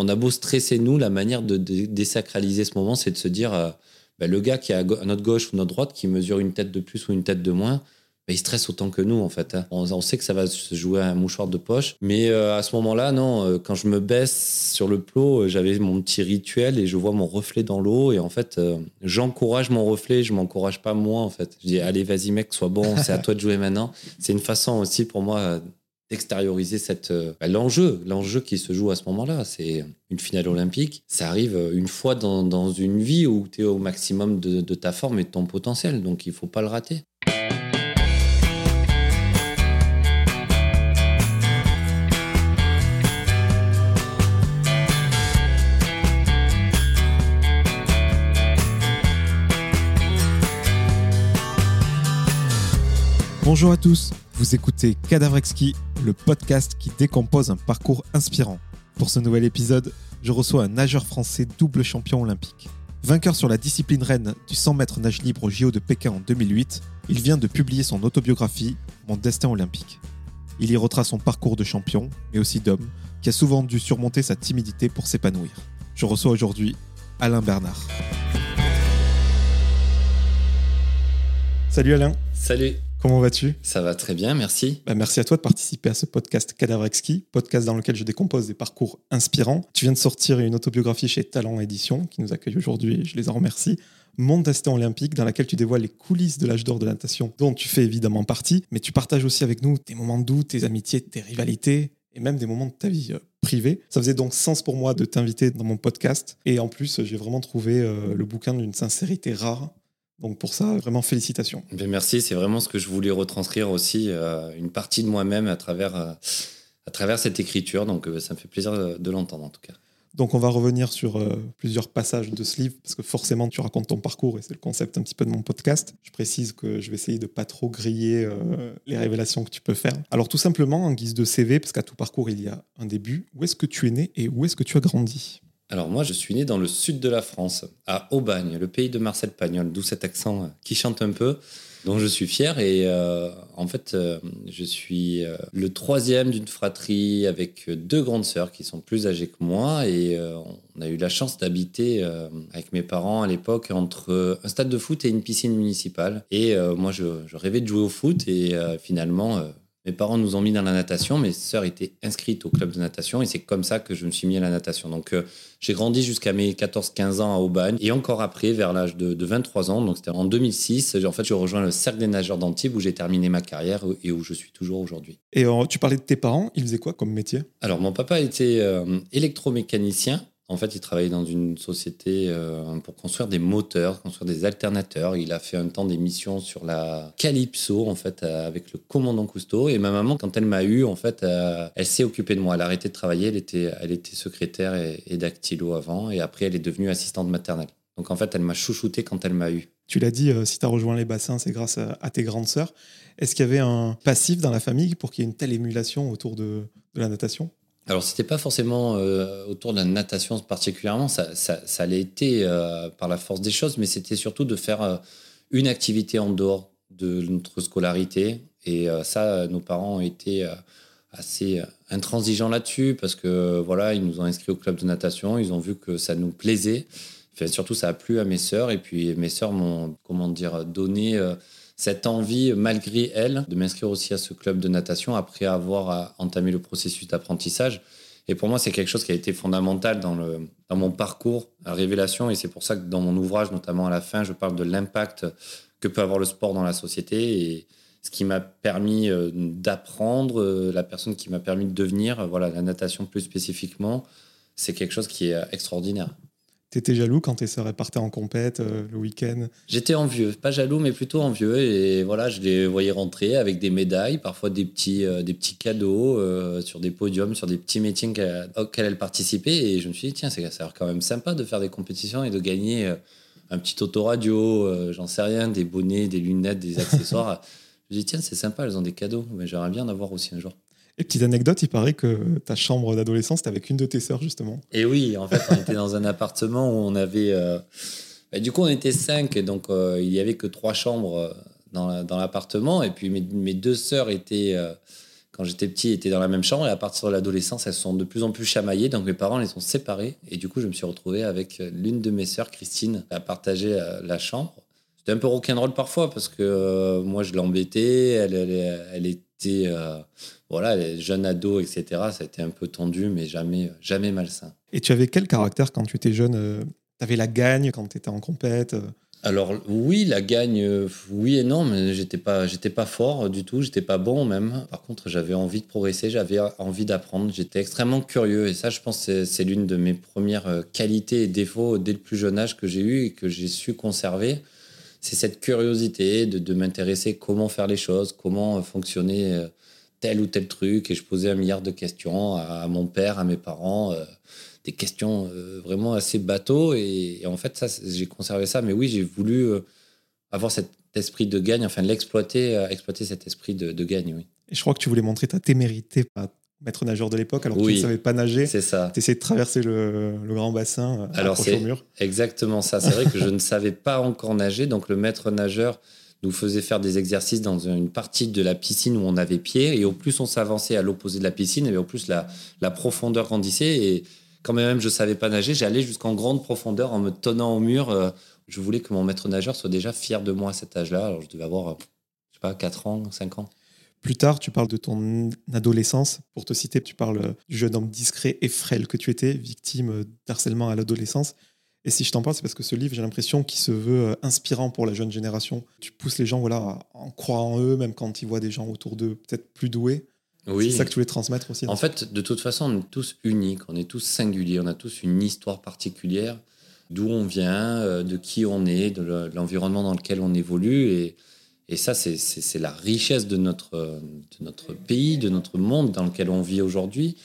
on a beau stresser, nous, la manière de, désacraliser ce moment, c'est de se dire, euh, bah, le gars qui est à, notre gauche ou notre droite, qui mesure une tête de plus ou une tête de moins, bah, il stresse autant que nous, en fait. Hein. On, sait que ça va se jouer à un mouchoir de poche. Mais euh, à ce moment-là, non, euh, quand je me baisse sur le plot, j'avais mon petit rituel et je vois mon reflet dans l'eau. Et en fait, j'encourage mon reflet, je m'encourage pas moi, en fait. Je dis, allez, vas-y, mec, sois bon, c'est à toi de jouer maintenant. C'est une façon aussi pour moi d'extérioriser euh, bah, l'enjeu l'enjeu qui se joue à ce moment-là. C'est une finale olympique. Ça arrive euh, une fois dans, dans une vie où tu es au maximum de, de, ta forme et de ton potentiel. Donc il faut pas le rater. Bonjour à tous, vous écoutez Cadavrexki, le podcast qui décompose un parcours inspirant. Pour ce nouvel épisode, je reçois un nageur français double champion olympique. Vainqueur sur la discipline reine du 100 mètres nage libre au JO de Pékin en 2008, il vient de publier son autobiographie Mon destin olympique. Il y retrace son parcours de champion, mais aussi d'homme, qui a souvent dû surmonter sa timidité pour s'épanouir. Je reçois aujourd'hui Alain Bernard. Salut Alain. Salut. Comment vas-tu? Ça va très bien, merci. Bah, merci à toi de participer à ce podcast Cadavre Exquis, podcast dans lequel je décompose des parcours inspirants. Tu viens de sortir une autobiographie chez Talent Édition, qui nous accueille aujourd'hui, je les en remercie. Mon destin olympique, dans laquelle tu dévoiles les coulisses de l'âge d'or de la natation, dont tu fais évidemment partie, mais tu partages aussi avec nous tes moments de doute, tes amitiés, tes rivalités, et même des moments de ta vie euh, privée. Ça faisait donc sens pour moi de t'inviter dans mon podcast. Et en plus, j'ai vraiment trouvé euh, le bouquin d'une sincérité rare donc pour ça, vraiment félicitations. Ben, merci, c'est vraiment ce que je voulais retranscrire aussi, euh, une partie de moi-même à travers, euh, à travers cette écriture. Donc euh, ça me fait plaisir de l'entendre en tout cas. Donc on va revenir sur plusieurs passages de ce livre, parce que forcément tu racontes ton parcours et c'est le concept un petit peu de mon podcast. Je précise que je vais essayer de pas trop griller les révélations que tu peux faire. Alors tout simplement, en guise de CV, parce qu'à tout parcours il y a un début, où est-ce que tu es né et où est-ce que tu as grandi? Alors moi, je suis né dans le sud de la France, à Aubagne, le pays de Marcel Pagnol, d'où cet accent euh, qui chante un peu, dont je suis fier. Et euh, en fait, euh, je suis le troisième d'une fratrie avec deux grandes sœurs qui sont plus âgées que moi. Et on a eu la chance d'habiter avec mes parents à l'époque entre un stade de foot et une piscine municipale. Et moi, je, je, rêvais de jouer au foot et finalement mes parents nous ont mis dans la natation. Mes sœurs étaient inscrites au club de natation et c'est comme ça que je me suis mis à la natation. Donc, euh, j'ai grandi jusqu'à mes 14-15 ans à Aubagne et encore après, vers l'âge de, 23 ans, donc c'était en 2006, en fait, je rejoins le Cercle des nageurs d'Antibes où j'ai terminé ma carrière et où je suis toujours aujourd'hui. Et euh, tu parlais de tes parents, ils faisaient quoi comme métier? Alors, mon papa était euh, électromécanicien en fait, il travaillait dans une société euh, pour construire des moteurs, construire des alternateurs. Il a fait un temps des missions sur la Calypso, en fait, euh, avec le commandant Cousteau. Et ma maman, quand elle m'a eu, en fait, euh, elle s'est occupée de moi. Elle a arrêté de travailler. Elle était, elle était secrétaire et, et dactylo avant. Et après, elle est devenue assistante maternelle. Donc, en fait, elle m'a chouchouté quand elle m'a eu. Tu l'as dit, si tu as rejoint les bassins, c'est grâce à, tes grandes sœurs. Est-ce qu'il y avait un passif dans la famille pour qu'il y ait une telle émulation autour de la natation? Alors, c'était pas forcément euh, autour de la natation particulièrement, ça, ça, l'ait été euh, par la force des choses, mais c'était surtout de faire euh, une activité en dehors de notre scolarité. Et ça, nos parents ont été assez intransigeants là-dessus parce que voilà, ils nous ont inscrits au club de natation, ils ont vu que ça nous plaisait. Surtout, ça a plu à mes sœurs, et puis mes sœurs m'ont, comment dire, donné cette envie, malgré elle, de m'inscrire aussi à ce club de natation après avoir euh, entamé le processus d'apprentissage. Et pour moi, c'est quelque chose qui a été fondamental dans, mon parcours à Révélation. Et c'est pour ça que dans mon ouvrage, notamment à la fin, je parle de l'impact que peut avoir le sport dans la société et ce qui m'a permis euh, d'apprendre, euh, la personne qui m'a permis de devenir, voilà, la natation plus spécifiquement, c'est quelque chose qui est extraordinaire. T'étais jaloux quand tes sœurs partaient en compète euh, le week-end? J'étais envieux, pas jaloux, mais plutôt envieux. Et voilà, je les voyais rentrer avec des médailles, parfois des petits, euh, des petits cadeaux euh, sur des podiums, sur des petits métiers auxquels elles participaient. Et je me suis dit, tiens, ça a l'air quand même sympa de faire des compétitions et de gagner un petit autoradio, j'en sais rien, des bonnets, des lunettes, des accessoires. je me suis dit, tiens, c'est sympa, elles ont des cadeaux, mais j'aimerais bien en avoir aussi un jour. Et petite anecdote, il paraît que ta chambre d'adolescence, c'était avec une de tes sœurs, justement. Et oui, en fait, on était dans un appartement où on avait. Euh, bah, du coup, on était cinq, donc euh, il n'y avait que trois chambres euh, dans l'appartement. et puis mes, deux sœurs étaient quand j'étais petit, étaient dans la même chambre. Et à partir de l'adolescence, elles sont de plus en plus chamaillées. Donc mes parents les sont séparés. Et du coup, je me suis retrouvé avec l'une de mes sœurs, Christine, à partager la chambre. C'était un peu rock'n'roll parfois parce que moi, je l'embêtais. Elle, elle, elle, était voilà, jeune ado, etc. Ça a été un peu tendu, mais jamais, jamais malsain. Et tu avais quel caractère quand tu étais jeune Tu avais la gagne quand tu étais en compète alors oui, la gagne, euh, oui et non, mais j'étais pas, j'étais pas fort du tout, j'étais pas bon même. Par contre, j'avais envie de progresser, j'avais envie d'apprendre, j'étais extrêmement curieux et ça, je pense, c'est, c'est l'une de mes premières euh, qualités et défauts dès le plus jeune âge que j'ai eu et que j'ai su conserver. C'est cette curiosité de, de m'intéresser comment faire les choses, comment fonctionner euh, tel ou tel truc et je posais un milliard de questions à, mon père, à mes parents des questions euh, vraiment assez bateau. Et, en fait, ça, j'ai conservé ça. Mais oui, j'ai voulu euh, avoir cet esprit de gagne, enfin l'exploiter, euh, exploiter cet esprit de, gagne, oui. Et je crois que tu voulais montrer ta témérité maître nageur de l'époque, alors que tu ne savais pas nager. C'est ça. Tu essayais de traverser le, grand bassin, alors c'est mur. exactement ça. C'est vrai que je ne savais pas encore nager, donc le maître nageur nous faisait faire des exercices dans une partie de la piscine où on avait pied, et au plus on s'avançait à l'opposé de la piscine, et au plus la, la profondeur grandissait, et quand même je savais pas nager, j'allais jusqu'en grande profondeur en me tenant au mur. Euh, je voulais que mon maître nageur soit déjà fier de moi à cet âge-là. Alors je devais avoir, euh, je sais pas, 4 ans, 5 ans. Plus tard, tu parles de ton adolescence. Pour te citer, tu parles euh, du jeune homme discret et frêle que tu étais, victime d'harcèlement à l'adolescence. Et si je t'en parle, c'est parce que ce livre, j'ai l'impression qu'il se veut inspirant pour la jeune génération. Tu pousses les gens voilà, à en croire en eux, même quand ils voient des gens autour d'eux peut-être plus doués. C'est ça que tu voulais transmettre aussi. En fait, de toute façon, on est tous uniques, on est tous singuliers, on a tous une histoire particulière, d'où on vient, euh, de qui on est, de l'environnement dans lequel on évolue. Et, et ça, c'est la richesse de notre, pays, de notre monde dans lequel on vit aujourd'hui.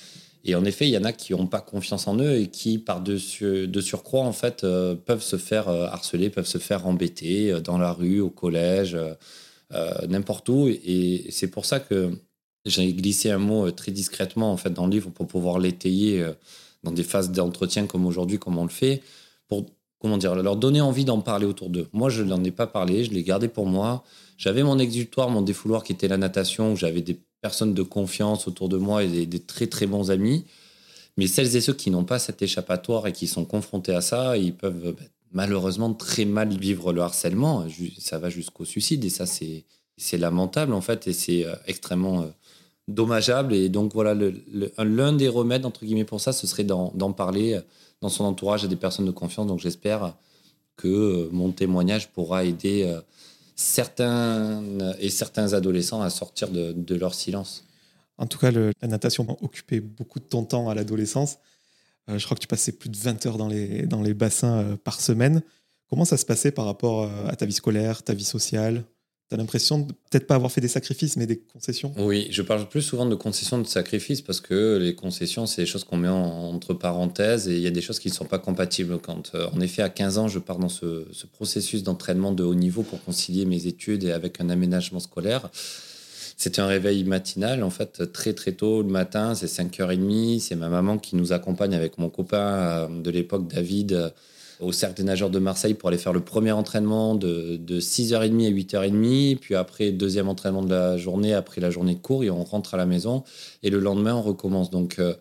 Et en effet, il y en a qui n'ont pas confiance en eux et qui, par dessus, de surcroît, en fait, euh, peuvent se faire euh, harceler, peuvent se faire embêter dans la rue, au collège, n'importe où. Et c'est pour ça que j'ai glissé un mot euh, très discrètement en fait dans le livre pour pouvoir l'étayer euh, dans des phases d'entretien comme aujourd'hui, comme on le fait, comment dire, leur donner envie d'en parler autour d'eux. Moi, je n'en ai pas parlé, je l'ai gardé pour moi. J'avais mon exutoire, mon défouloir qui était la natation, où j'avais des personnes de confiance autour de moi et des, très très bons amis. Mais celles et ceux qui n'ont pas cet échappatoire et qui sont confrontés à ça, ils peuvent bah, malheureusement très mal vivre le harcèlement. Ça va jusqu'au suicide et ça, c'est lamentable en fait et c'est euh, extrêmement dommageable. Et donc voilà, l'un des remèdes, entre guillemets, pour ça, ce serait d'en parler dans son entourage à des personnes de confiance. Donc j'espère que euh, mon témoignage pourra aider euh, certains et certains adolescents à sortir de, leur silence. En tout cas, la natation a occupé beaucoup de ton temps à l'adolescence. Euh, je crois que tu passais plus de 20 heures dans les, dans les bassins par semaine. Comment ça se passait par rapport à ta vie scolaire, ta vie sociale? T'as l'impression de peut-être pas avoir fait des sacrifices, mais des concessions? Oui, je parle plus souvent de concessions de sacrifices parce que les concessions, c'est des choses qu'on met entre parenthèses et il y a des choses qui ne sont pas compatibles. Euh, en effet, à 15 ans, je pars dans ce, processus d'entraînement de haut niveau pour concilier mes études et avec un aménagement scolaire. C'est un réveil matinal, en fait, très très tôt le matin, c'est 5h30. C'est ma maman qui nous accompagne avec mon copain euh, de l'époque, David au Cercle des nageurs de Marseille pour aller faire le premier entraînement de, 6h30 à 8h30, puis après deuxième entraînement de la journée, après la journée de cours, et on rentre à la maison, et le lendemain, on recommence. Donc, euh,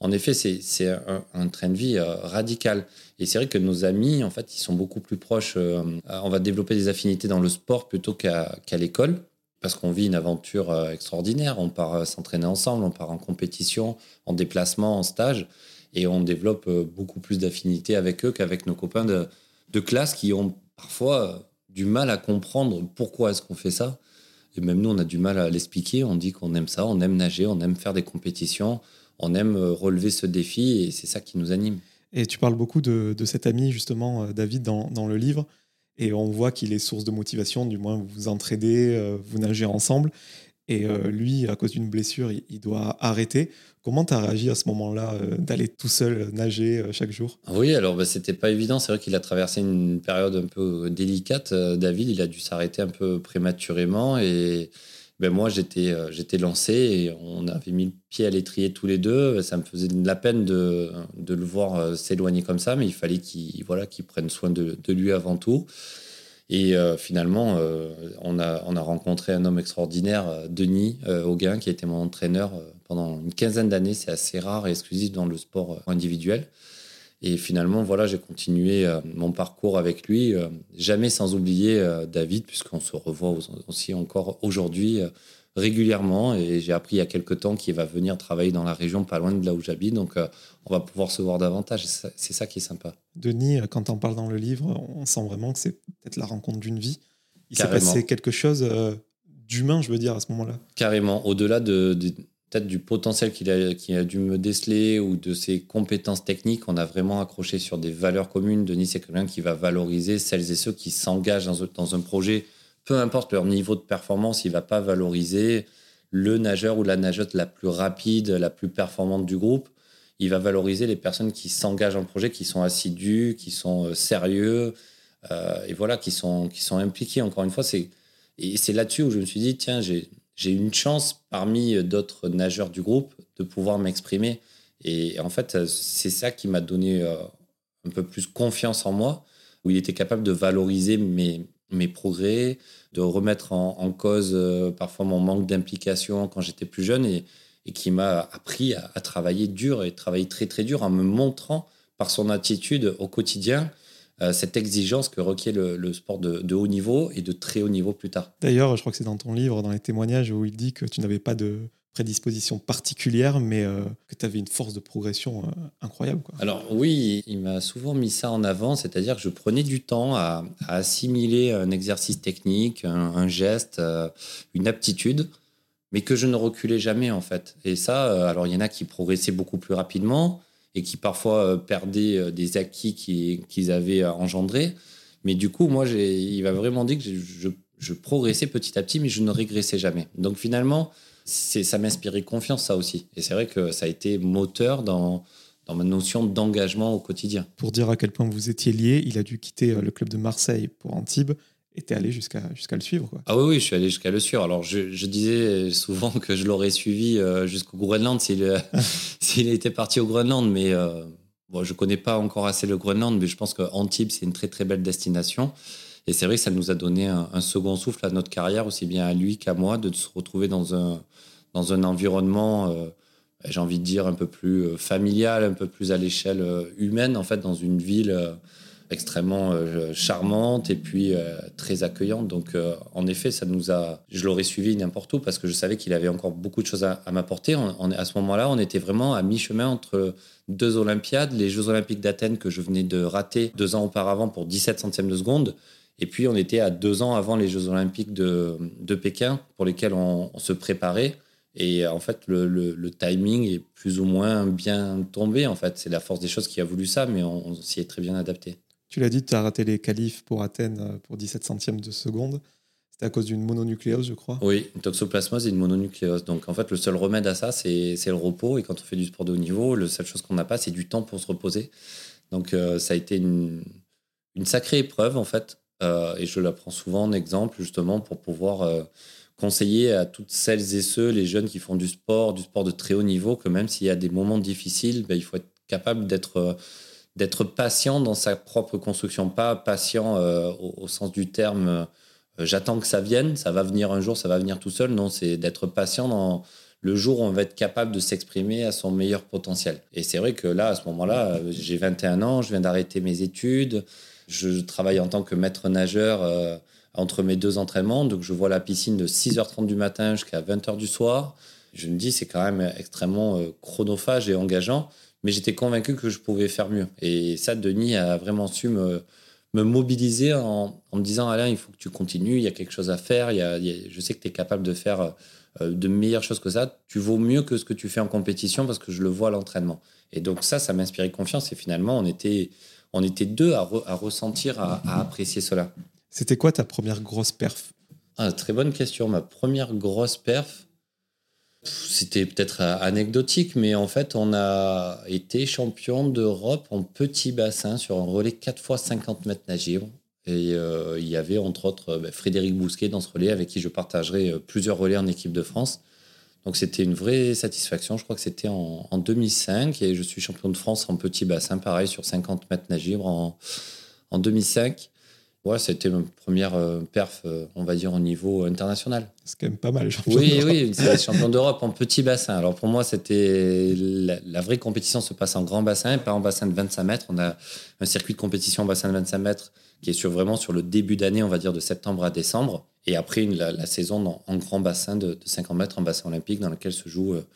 en effet, c'est un, train de vie euh, radical. Et c'est vrai que nos amis, en fait, ils sont beaucoup plus proches. Euh, on va développer des affinités dans le sport plutôt qu'à l'école, parce qu'on vit une aventure extraordinaire. On part s'entraîner ensemble, on part en compétition, en déplacement, en stage et on développe euh, beaucoup plus d'affinité avec eux qu'avec nos copains de, classe qui ont parfois euh, du mal à comprendre pourquoi est-ce qu'on fait ça. Et même nous, on a du mal à l'expliquer. On dit qu'on aime ça, on aime nager, on aime faire des compétitions, on aime euh, relever ce défi et c'est ça qui nous anime. Et tu parles beaucoup de, de cet ami, justement, David, dans, dans, le livre. Et on voit qu'il est source de motivation, du moins vous vous entraidez, vous nagez ensemble. Et lui, à cause d'une blessure, il, doit arrêter. Comment tu as réagi à ce moment-là euh, d'aller tout seul nager euh, chaque jour? Oui, alors bah, c'était pas évident. C'est vrai qu'il a traversé une période un peu délicate. Euh, David, il a dû s'arrêter un peu prématurément et ben moi j'étais j'étais lancé et on avait mis le pied à l'étrier tous les deux. Ça me faisait de la peine de, de le voir s'éloigner comme ça, mais il fallait qu'il voilà qu'il prenne soin de, de, lui avant tout. Et finalement, on, a, on a rencontré un homme extraordinaire, Denis Auguin, qui a été mon entraîneur pendant une quinzaine d'années. C'est assez rare et exclusif dans le sport individuel. Et finalement, voilà, j'ai continué mon parcours avec lui, jamais sans oublier David, puisqu'on se revoit aussi encore aujourd'hui régulièrement et j'ai appris il y a quelques temps qu'il va venir travailler dans la région pas loin de là où j'habite. Donc euh, on va pouvoir se voir davantage. C'est ça qui est sympa. Denis, euh, quand on parle dans le livre, on sent vraiment que c'est peut-être la rencontre d'une vie. Il s'est passé quelque chose euh, d'humain, je veux dire, à ce moment-là. Carrément. Au-delà de, peut-être du potentiel qu'il a, a dû me déceler ou de ses compétences techniques, on a vraiment accroché sur des valeurs communes. Denis, c'est quelqu'un qui va valoriser celles et ceux qui s'engagent dans, dans un projet peu importe leur niveau de performance, il va pas valoriser le nageur ou la nageuse la plus rapide, la plus performante du groupe. Il va valoriser les personnes qui s'engagent en projet, qui sont assidus, qui sont euh, sérieux, euh, et voilà, qui sont, qui impliqués. Encore une fois, c'est là-dessus où je me suis dit tiens, j'ai j'ai une chance parmi d'autres nageurs du groupe de pouvoir m'exprimer. Et en fait, c'est ça qui m'a donné euh, un peu plus confiance en moi, où il était capable de valoriser mes, mes progrès, de remettre en, cause euh, parfois mon manque d'implication quand j'étais plus jeune et, qui m'a appris à, travailler dur et travailler très très dur en me montrant par son attitude au quotidien euh, cette exigence que requiert le, sport de, haut niveau et de très haut niveau plus tard. D'ailleurs, je crois que c'est dans ton livre, dans les témoignages, où il dit que tu n'avais pas de prédisposition particulière, mais euh, que tu avais une force de progression euh, incroyable. Alors oui, il m'a souvent mis ça en avant, c'est-à-dire que je prenais du temps à, assimiler un exercice technique, un, geste, euh, une aptitude, mais que je ne reculais jamais en fait. Et ça, alors il y en a qui progressaient beaucoup plus rapidement et qui parfois perdaient des acquis qu'ils avaient engendrés. Mais du coup, moi, il m'a vraiment dit que je progressais petit à petit, mais je ne régressais jamais. Donc finalement, ça m'inspirait confiance, ça aussi. Et c'est vrai que ça a été moteur dans, dans ma notion d'engagement au quotidien. Pour dire à quel point vous étiez lié, il a dû quitter euh, le club de Marseille pour Antibes et t'es allé jusqu'à jusqu'à le suivre. Quoi. Ah oui, oui, je suis allé jusqu'à le suivre. Alors, je, je disais souvent que je l'aurais suivi euh, jusqu'au Groenland s'il euh, s'il était parti au Groenland, mais bon, je connais pas encore assez le Groenland, mais je pense que Antibes, c'est une très très belle destination. Et c'est vrai que ça nous a donné un, second souffle à notre carrière, aussi bien à lui qu'à moi, de se retrouver dans un, dans un environnement, euh, j'ai envie de dire, un peu plus euh, familial, un peu plus à l'échelle euh, humaine, en fait, dans une ville extrêmement charmante et puis très accueillante. Donc, en effet, ça nous a. Je l'aurais suivi n'importe où parce que je savais qu'il avait encore beaucoup de choses à, m'apporter. à ce moment-là, on était vraiment à mi-chemin entre deux Olympiades, les Jeux Olympiques d'Athènes que je venais de rater deux ans auparavant pour 17 centièmes de seconde, et puis, on était à deux ans avant les Jeux Olympiques de, de Pékin, pour lesquels on, se préparait. Et en fait, le, timing est plus ou moins bien tombé. En fait, c'est la force des choses qui a voulu ça, mais on, s'y est très bien adapté. Tu l'as dit, tu as raté les qualifs pour Athènes euh, pour 17 centièmes de seconde. C'était à cause d'une mononucléose, je crois. Oui, une toxoplasmose et une mononucléose. Donc, en fait, le seul remède à ça, c'est le repos. Et quand on fait du sport de haut niveau, la seule chose qu'on n'a pas, c'est du temps pour se reposer. Donc, euh, ça a été une, une sacrée épreuve, en fait. Euh, et je la prends souvent en exemple justement pour pouvoir euh, conseiller à toutes celles et ceux, les jeunes qui font du sport, du sport de très haut niveau, que même s'il y a des moments difficiles, ben, il faut être capable d'être euh, d'être patient dans sa propre construction, pas patient au, sens du terme j'attends que ça vienne, ça va venir un jour, ça va venir tout seul. Non, c'est d'être patient dans le jour où on va être capable de s'exprimer à son meilleur potentiel. Et c'est vrai que là, à ce moment-là, j'ai 21 ans, je viens d'arrêter mes études. Je travaille en tant que maître nageur euh, entre mes deux entraînements. Donc, je vois la piscine de 6h30 du matin jusqu'à 20h du soir. Je me dis, c'est quand même extrêmement euh, chronophage et engageant. Mais j'étais convaincu que je pouvais faire mieux. Et ça, Denis a vraiment su me, mobiliser en, me disant Alain, il faut que tu continues, il y a quelque chose à faire, il y a, je sais que tu es capable de faire euh, de meilleures choses que ça. Tu vaux mieux que ce que tu fais en compétition parce que je le vois à l'entraînement. Et donc, ça, ça m'inspirait confiance. Et finalement, on était on était deux à, ressentir, à, apprécier cela. C'était quoi ta première grosse perf? Ah, Très bonne question. Ma première grosse perf, c'était peut-être anecdotique, mais en fait, on a été champion d'Europe en petit bassin sur un relais 4 fois 50 mètres nagibles. Et euh, il y avait entre autres ben, Frédéric Bousquet dans ce relais avec qui je partagerai euh, plusieurs relais en équipe de France. Donc c'était une vraie satisfaction. Je crois que c'était en, 2005 et je suis champion de France en petit bassin, pareil sur 50 mètres nagibre en, en 2005. Ouais, c'était ma première euh, perf, euh, on va dire, au niveau international. C'est quand même pas mal, champion Oui, d'Europe. oui, c'est champion d'Europe en petit bassin. Alors pour moi, c'était la, la vraie compétition se passe en grand bassin et pas en bassin de 25 mètres. On a un circuit de compétition en bassin de 25 mètres qui est sur, vraiment sur le début d'année, on va dire de septembre à décembre. Et après, une- la, la saison en grand bassin de, de 50 mètres, en bassin olympique, dans lequel se jouent euh,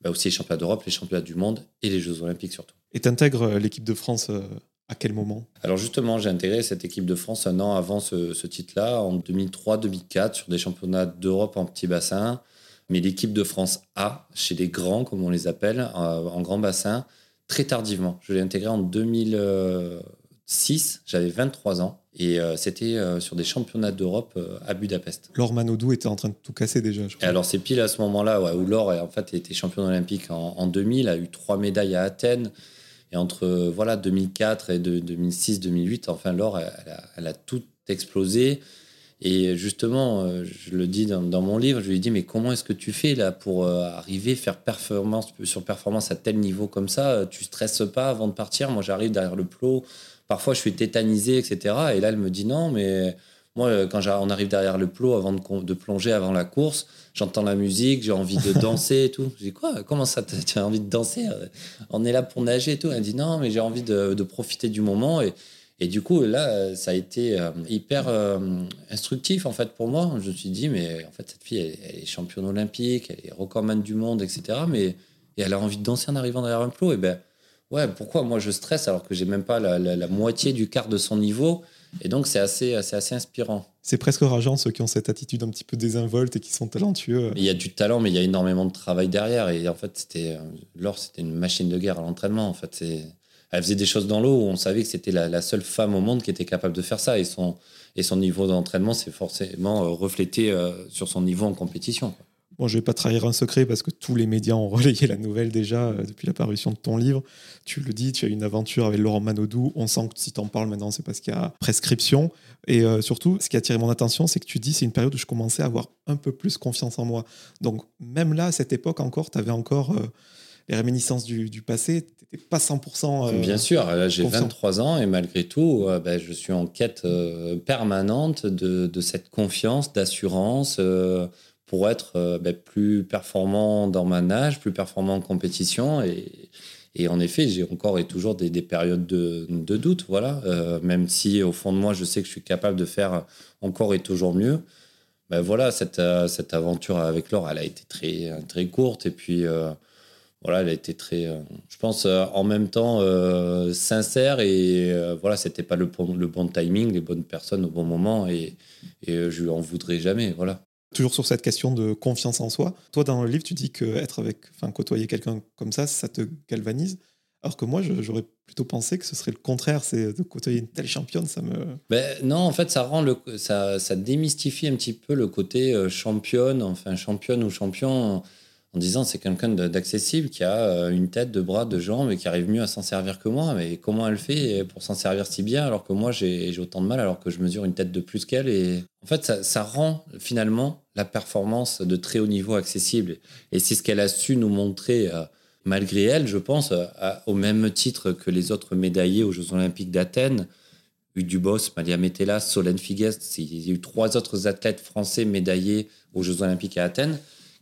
bah, aussi les championnats d'Europe, les championnats du monde et les Jeux olympiques surtout. Et t'intègres euh, l'équipe de France à quel moment? Alors justement, j'ai intégré cette équipe de France un an avant ce, ce titre-là, en 2003-2004, sur des championnats d'Europe en petit bassin. Mais l'équipe de France A, chez les grands, comme on les appelle, euh, en grand bassin, très tardivement. Je l'ai intégré en 2006, j'avais 23 ans, et euh, c'était euh, sur des championnats d'Europe euh, à Budapest. Laure Manodou était en train de tout casser déjà, je Et crois. alors c'est pile à ce moment-là ouais, où Laure en fait était championne olympique en, en 2000, a eu trois médailles à Athènes. Et entre euh, voilà 2004 et de- 2006-2008, enfin Laure, elle, a, tout explosé. Et justement, euh, je le dis dans, mon livre, je lui dis mais comment est-ce que tu fais là pour euh, arriver faire performance sur performance à tel niveau comme ça? Tu stresses pas avant de partir? Moi, j'arrive derrière le plot. Parfois, je suis tétanisé, etc. Et là, elle me dit non, mais moi, quand on arrive derrière le plot avant de plonger avant la course, j'entends la musique, j'ai envie de danser et tout. Je dis quoi? Comment ça Tu as envie de danser? On est là pour nager et tout. Elle dit non, mais j'ai envie de, de profiter du moment. Et, et du coup, là, ça a été euh, hyper euh, instructif en fait pour moi. Je me suis dit, mais en fait, cette fille, elle, elle est championne olympique, elle est recordman du monde, etc. Mais et elle a envie de danser en arrivant derrière un plot. Et ben, ouais, pourquoi moi je stresse alors que j'ai même pas la, la- la moitié du quart de son niveau? Et donc, c'est assez, assez, assez inspirant. C'est presque rageant ceux qui ont cette attitude un petit peu désinvolte et qui sont talentueux. Il y a du talent, mais il y a énormément de travail derrière. Et en fait, c'était euh, Laure, c'était une machine de guerre à l'entraînement. En fait, elle faisait des choses dans l'eau où on savait que c'était la, la seule femme au monde qui était capable de faire ça. Et son, et son niveau d'entraînement s'est forcément euh, reflété euh, sur son niveau en compétition. quoi. Bon, je vais pas trahir un secret parce que tous les médias ont relayé la nouvelle déjà euh, depuis la parution de ton livre. Tu le dis, tu as eu une aventure avec Laurent Manodou. On sent que si tu en parles maintenant, c'est parce qu'il y a prescription. Et euh, surtout, ce qui a attiré mon attention, c'est que tu dis c'est une période où je commençais à avoir un peu plus confiance en moi. Donc, même là, à cette époque encore, tu avais encore euh, les réminiscences du, du passé. Tu n'étais pas 100%. euh, Bien sûr, j'ai confiant. 23 ans et malgré tout, ben, je suis en quête permanente de, de cette confiance, d'assurance pour être euh, ben, plus performant dans ma nage, plus performant en compétition. Et, en effet, j'ai encore et toujours des, des périodes de, doute, voilà. Euh, même si au fond de moi, je sais que je suis capable de faire encore et toujours mieux. Ben voilà, cette, euh, cette aventure avec Laure, elle a été très, très courte. Et puis, voilà, elle a été très, je pense, en même temps sincère et voilà, c'était pas le bon, le bon timing, les bonnes personnes au bon moment et, et je lui en voudrais jamais, voilà. Toujours sur cette question de confiance en soi. Toi, dans le livre, tu dis que être avec, enfin, côtoyer quelqu'un comme ça, ça te galvanise. Alors que moi, j'aurais plutôt pensé que ce serait le contraire, c'est de côtoyer une telle championne, ça me. Ben, non, en fait, ça rend le, ça, ça démystifie un petit peu le côté euh, championne, enfin championne ou champion, en disant c'est quelqu'un d'accessible qui a euh, une tête, deux bras, deux jambes et qui arrive mieux à s'en servir que moi. Mais comment elle fait pour s'en servir si bien alors que moi j'ai autant de mal alors que je mesure une tête de plus qu'elle et en fait ça, ça rend finalement la performance de très haut niveau accessible et c'est ce qu'elle a su nous montrer. euh, Malgré elle, je pense, euh, au même titre que les autres médaillés aux Jeux Olympiques d'Athènes, Dubos, Malia Metella, Solène Figues. Il y a eu trois autres athlètes français médaillés aux Jeux Olympiques à Athènes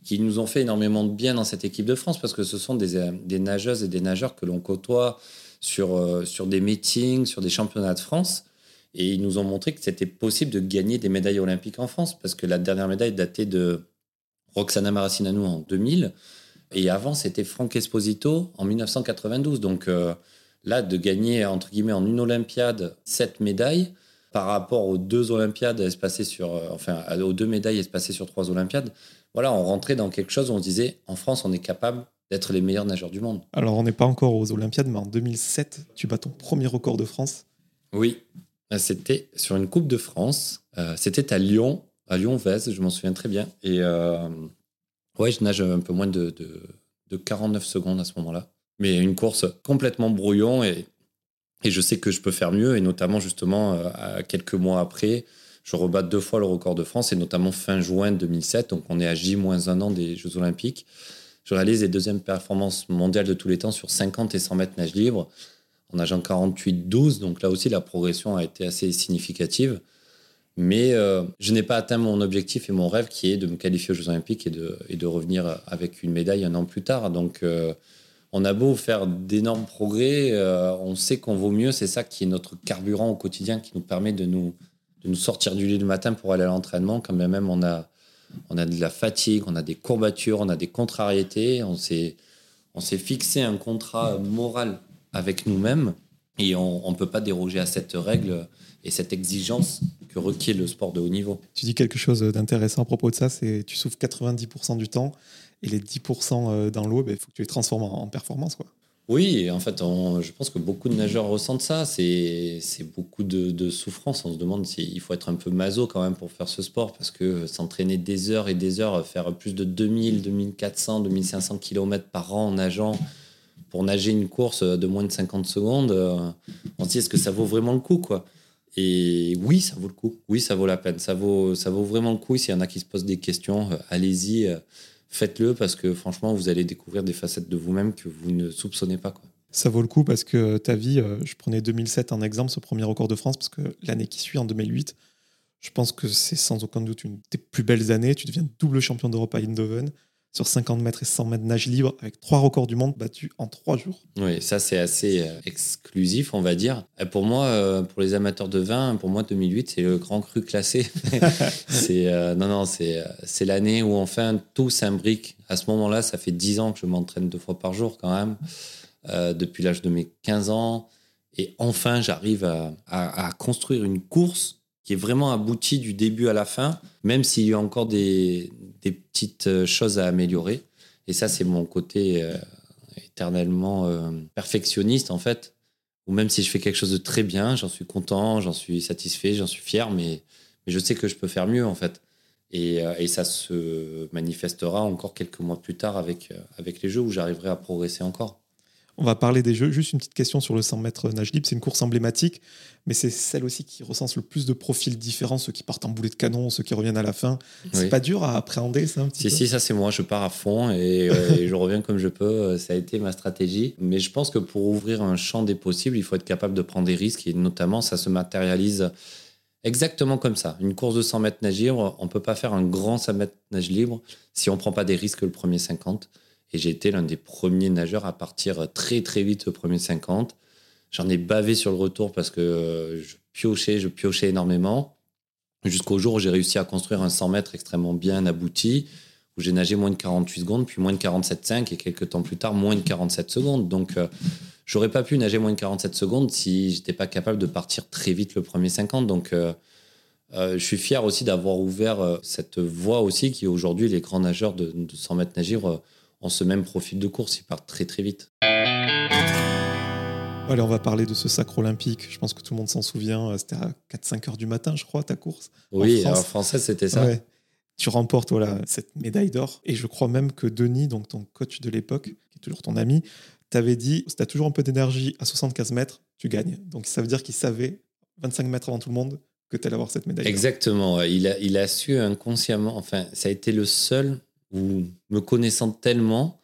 qui nous ont fait énormément de bien dans cette équipe de France parce que ce sont des, euh, nageuses et des nageurs que l'on côtoie sur, euh, sur des meetings, sur des championnats de France. Et ils nous ont montré que c'était possible de gagner des médailles olympiques en France parce que la dernière médaille datait de Roxana Maracineanu en 2000. Et avant, c'était Franck Esposito en 1992. Donc euh, là, de gagner, entre guillemets, en une Olympiade, sept médailles, par rapport aux deux Olympiades espacées sur, enfin, aux deux médailles espacées sur trois Olympiades, voilà, on rentrait dans quelque chose où on se disait, en France, on est capable d'être les meilleurs nageurs du monde. Alors, on n'est pas encore aux Olympiades, mais en 2007, tu bats ton premier record de France. Oui, c'était sur une Coupe de France. Euh, c'était à Lyon, à Lyon-Vèze, je m'en souviens très bien. Et euh, ouais, je nage un peu moins de, de, de 49 secondes à ce moment-là. Mais une course complètement brouillon et, et je sais que je peux faire mieux. Et notamment, justement, euh, quelques mois après, je rebats deux fois le record de France et notamment fin juin 2007. Donc, on est à J-1 an des Jeux Olympiques. Je réalise les deuxièmes performances mondiales de tous les temps sur 50 et 100 mètres nage libre en nageant 48-12. Donc là aussi, la progression a été assez significative. Mais euh, je n'ai pas atteint mon objectif et mon rêve qui est de me qualifier aux Jeux Olympiques et de, revenir avec une médaille un an plus tard. Donc, euh, on a beau faire d'énormes progrès, euh, on sait qu'on vaut mieux. C'est ça qui est notre carburant au quotidien, qui nous permet de nous, nous sortir du lit le matin pour aller à l'entraînement, quand même on a, on a de la fatigue, on a des courbatures, on a des contrariétés. On s'est, on s'est fixé un contrat moral avec nous-mêmes et on ne peut pas déroger à cette règle et cette exigence que requiert le sport de haut niveau. Tu dis quelque chose d'intéressant à propos de ça, c'est tu souffres 90% du temps et les 10% euh, dans l'eau, il ben, faut que tu les transformes en, performance. Quoi. Oui, en fait, je pense que beaucoup de nageurs ressentent ça. C'est beaucoup de, souffrance. On se demande s'il faut être un peu maso quand même pour faire ce sport parce que s'entraîner des heures et des heures, faire plus de 2000, 2400, 2500 km par an en nageant pour nager une course de moins de 50 secondes, euh, on se dit est-ce que ça vaut vraiment le coup quoi? Et oui, ça vaut le coup. Oui, ça vaut la peine. Ça vaut, ça vaut vraiment le coup. S'il y en a qui se posent des questions, euh, allez-y, euh, faites-le parce que franchement, vous allez découvrir des facettes de vous-même que vous ne soupçonnez pas. Ça vaut le coup parce que ta vie, euh, je prenais 2007 en exemple, ce premier record de France, parce que l'année qui suit, en 2008, je pense que c'est sans aucun doute une des plus belles années. Tu deviens double champion d'Europe à Eindhoven sur 50 mètres et 100 mètres nage libre avec trois records du monde battus en trois jours. Oui, ça c'est assez euh, exclusif, on va dire. pour moi, euh, pour les amateurs de vin, pour moi 2008 c'est le grand cru classé. c'est euh, non non c'est c'est l'année où enfin tout s'imbrique. À ce moment-là, ça fait 10 ans que je m'entraîne deux fois par jour quand même, depuis l'âge de mes 15 ans. Et enfin, j'arrive à construire une course qui est vraiment aboutie du début à la fin, même s'il y a encore des, petites euh, choses à améliorer. Et ça, c'est mon côté euh, éternellement euh, perfectionniste, en fait. Ou même si je fais quelque chose de très bien, j'en suis content, j'en suis satisfait, j'en suis fier, mais, je sais que je peux faire mieux, en fait. Et, ça se manifestera encore quelques mois plus tard avec les jeux où j'arriverai à progresser encore. On va parler des jeux. Juste une petite question sur le 100 mètres nage libre. C'est une course emblématique, mais c'est celle aussi qui recense le plus de profils différents, ceux qui partent en boulet de canon, ceux qui reviennent à la fin. C'est pas dur à appréhender, ça un Si, si, ça c'est moi. Je pars à fond et, euh, et, je reviens comme je peux. Ça a été ma stratégie. Mais je pense que pour ouvrir un champ des possibles, il faut être capable de prendre des risques et notamment ça se matérialise exactement comme ça. Une course de 100 mètres nage libre, on peut pas faire un grand 100 mètres nage libre si on prend pas des risques le premier 50. Et j'ai été l'un des premiers nageurs à partir très très vite au premier 50. J'en ai bavé sur le retour parce que euh, je piochais, je piochais énormément. Jusqu'au jour où j'ai réussi à construire un 100 mètres extrêmement bien abouti, où j'ai nagé moins de 48 secondes, puis moins de 47,5 et quelques temps plus tard, moins de 47 secondes. Donc, euh, j'aurais pas pu nager moins de 47 secondes si j'étais pas capable de partir très vite le premier 50. Donc, euh, je suis fier aussi d'avoir ouvert cette voie aussi qui aujourd'hui les grands nageurs de, 100 mètres nage ont ce même profil de course, ils partent très très vite. Allez, on va parler de ce sacre olympique. Je pense que tout le monde s'en souvient. Euh, c'était à 4-5 heures du matin, je crois, ta course. Oui, en, français, c'était ça. Tu remportes voilà, cette médaille d'or. Et je crois même que Denis, donc ton coach de l'époque, qui est toujours ton ami, t'avait dit si tu as toujours un peu d'énergie à 75 mètres, tu gagnes. Donc ça veut dire qu'il savait, 25 mètres avant tout le monde, que tu allais avoir cette médaille. Exactement. Il a, il a su inconsciemment, enfin, ça a été le seul ou me connaissant tellement,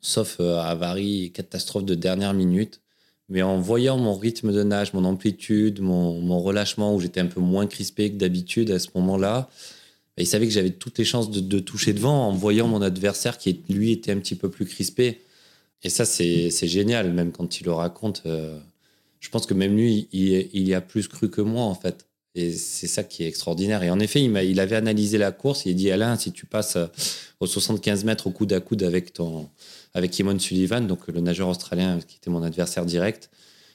sauf euh, avarie, catastrophe de dernière minute, mais en voyant mon rythme de nage, mon amplitude, mon, relâchement, où j'étais un peu moins crispé que d'habitude à ce moment-là, bah, il savait que j'avais toutes les chances de, toucher devant en voyant mon adversaire qui, lui, était un petit peu plus crispé. Et ça, c'est génial, même quand il le raconte. Euh, je pense que même lui, il y a plus cru que moi, en fait. Et c'est ça qui est extraordinaire. Et en effet, il, avait analysé la course. Il a dit Alain, si tu passes euh, aux 75 mètres au coude à coude avec, ton, avec Sullivan, donc le nageur australien qui était mon adversaire direct,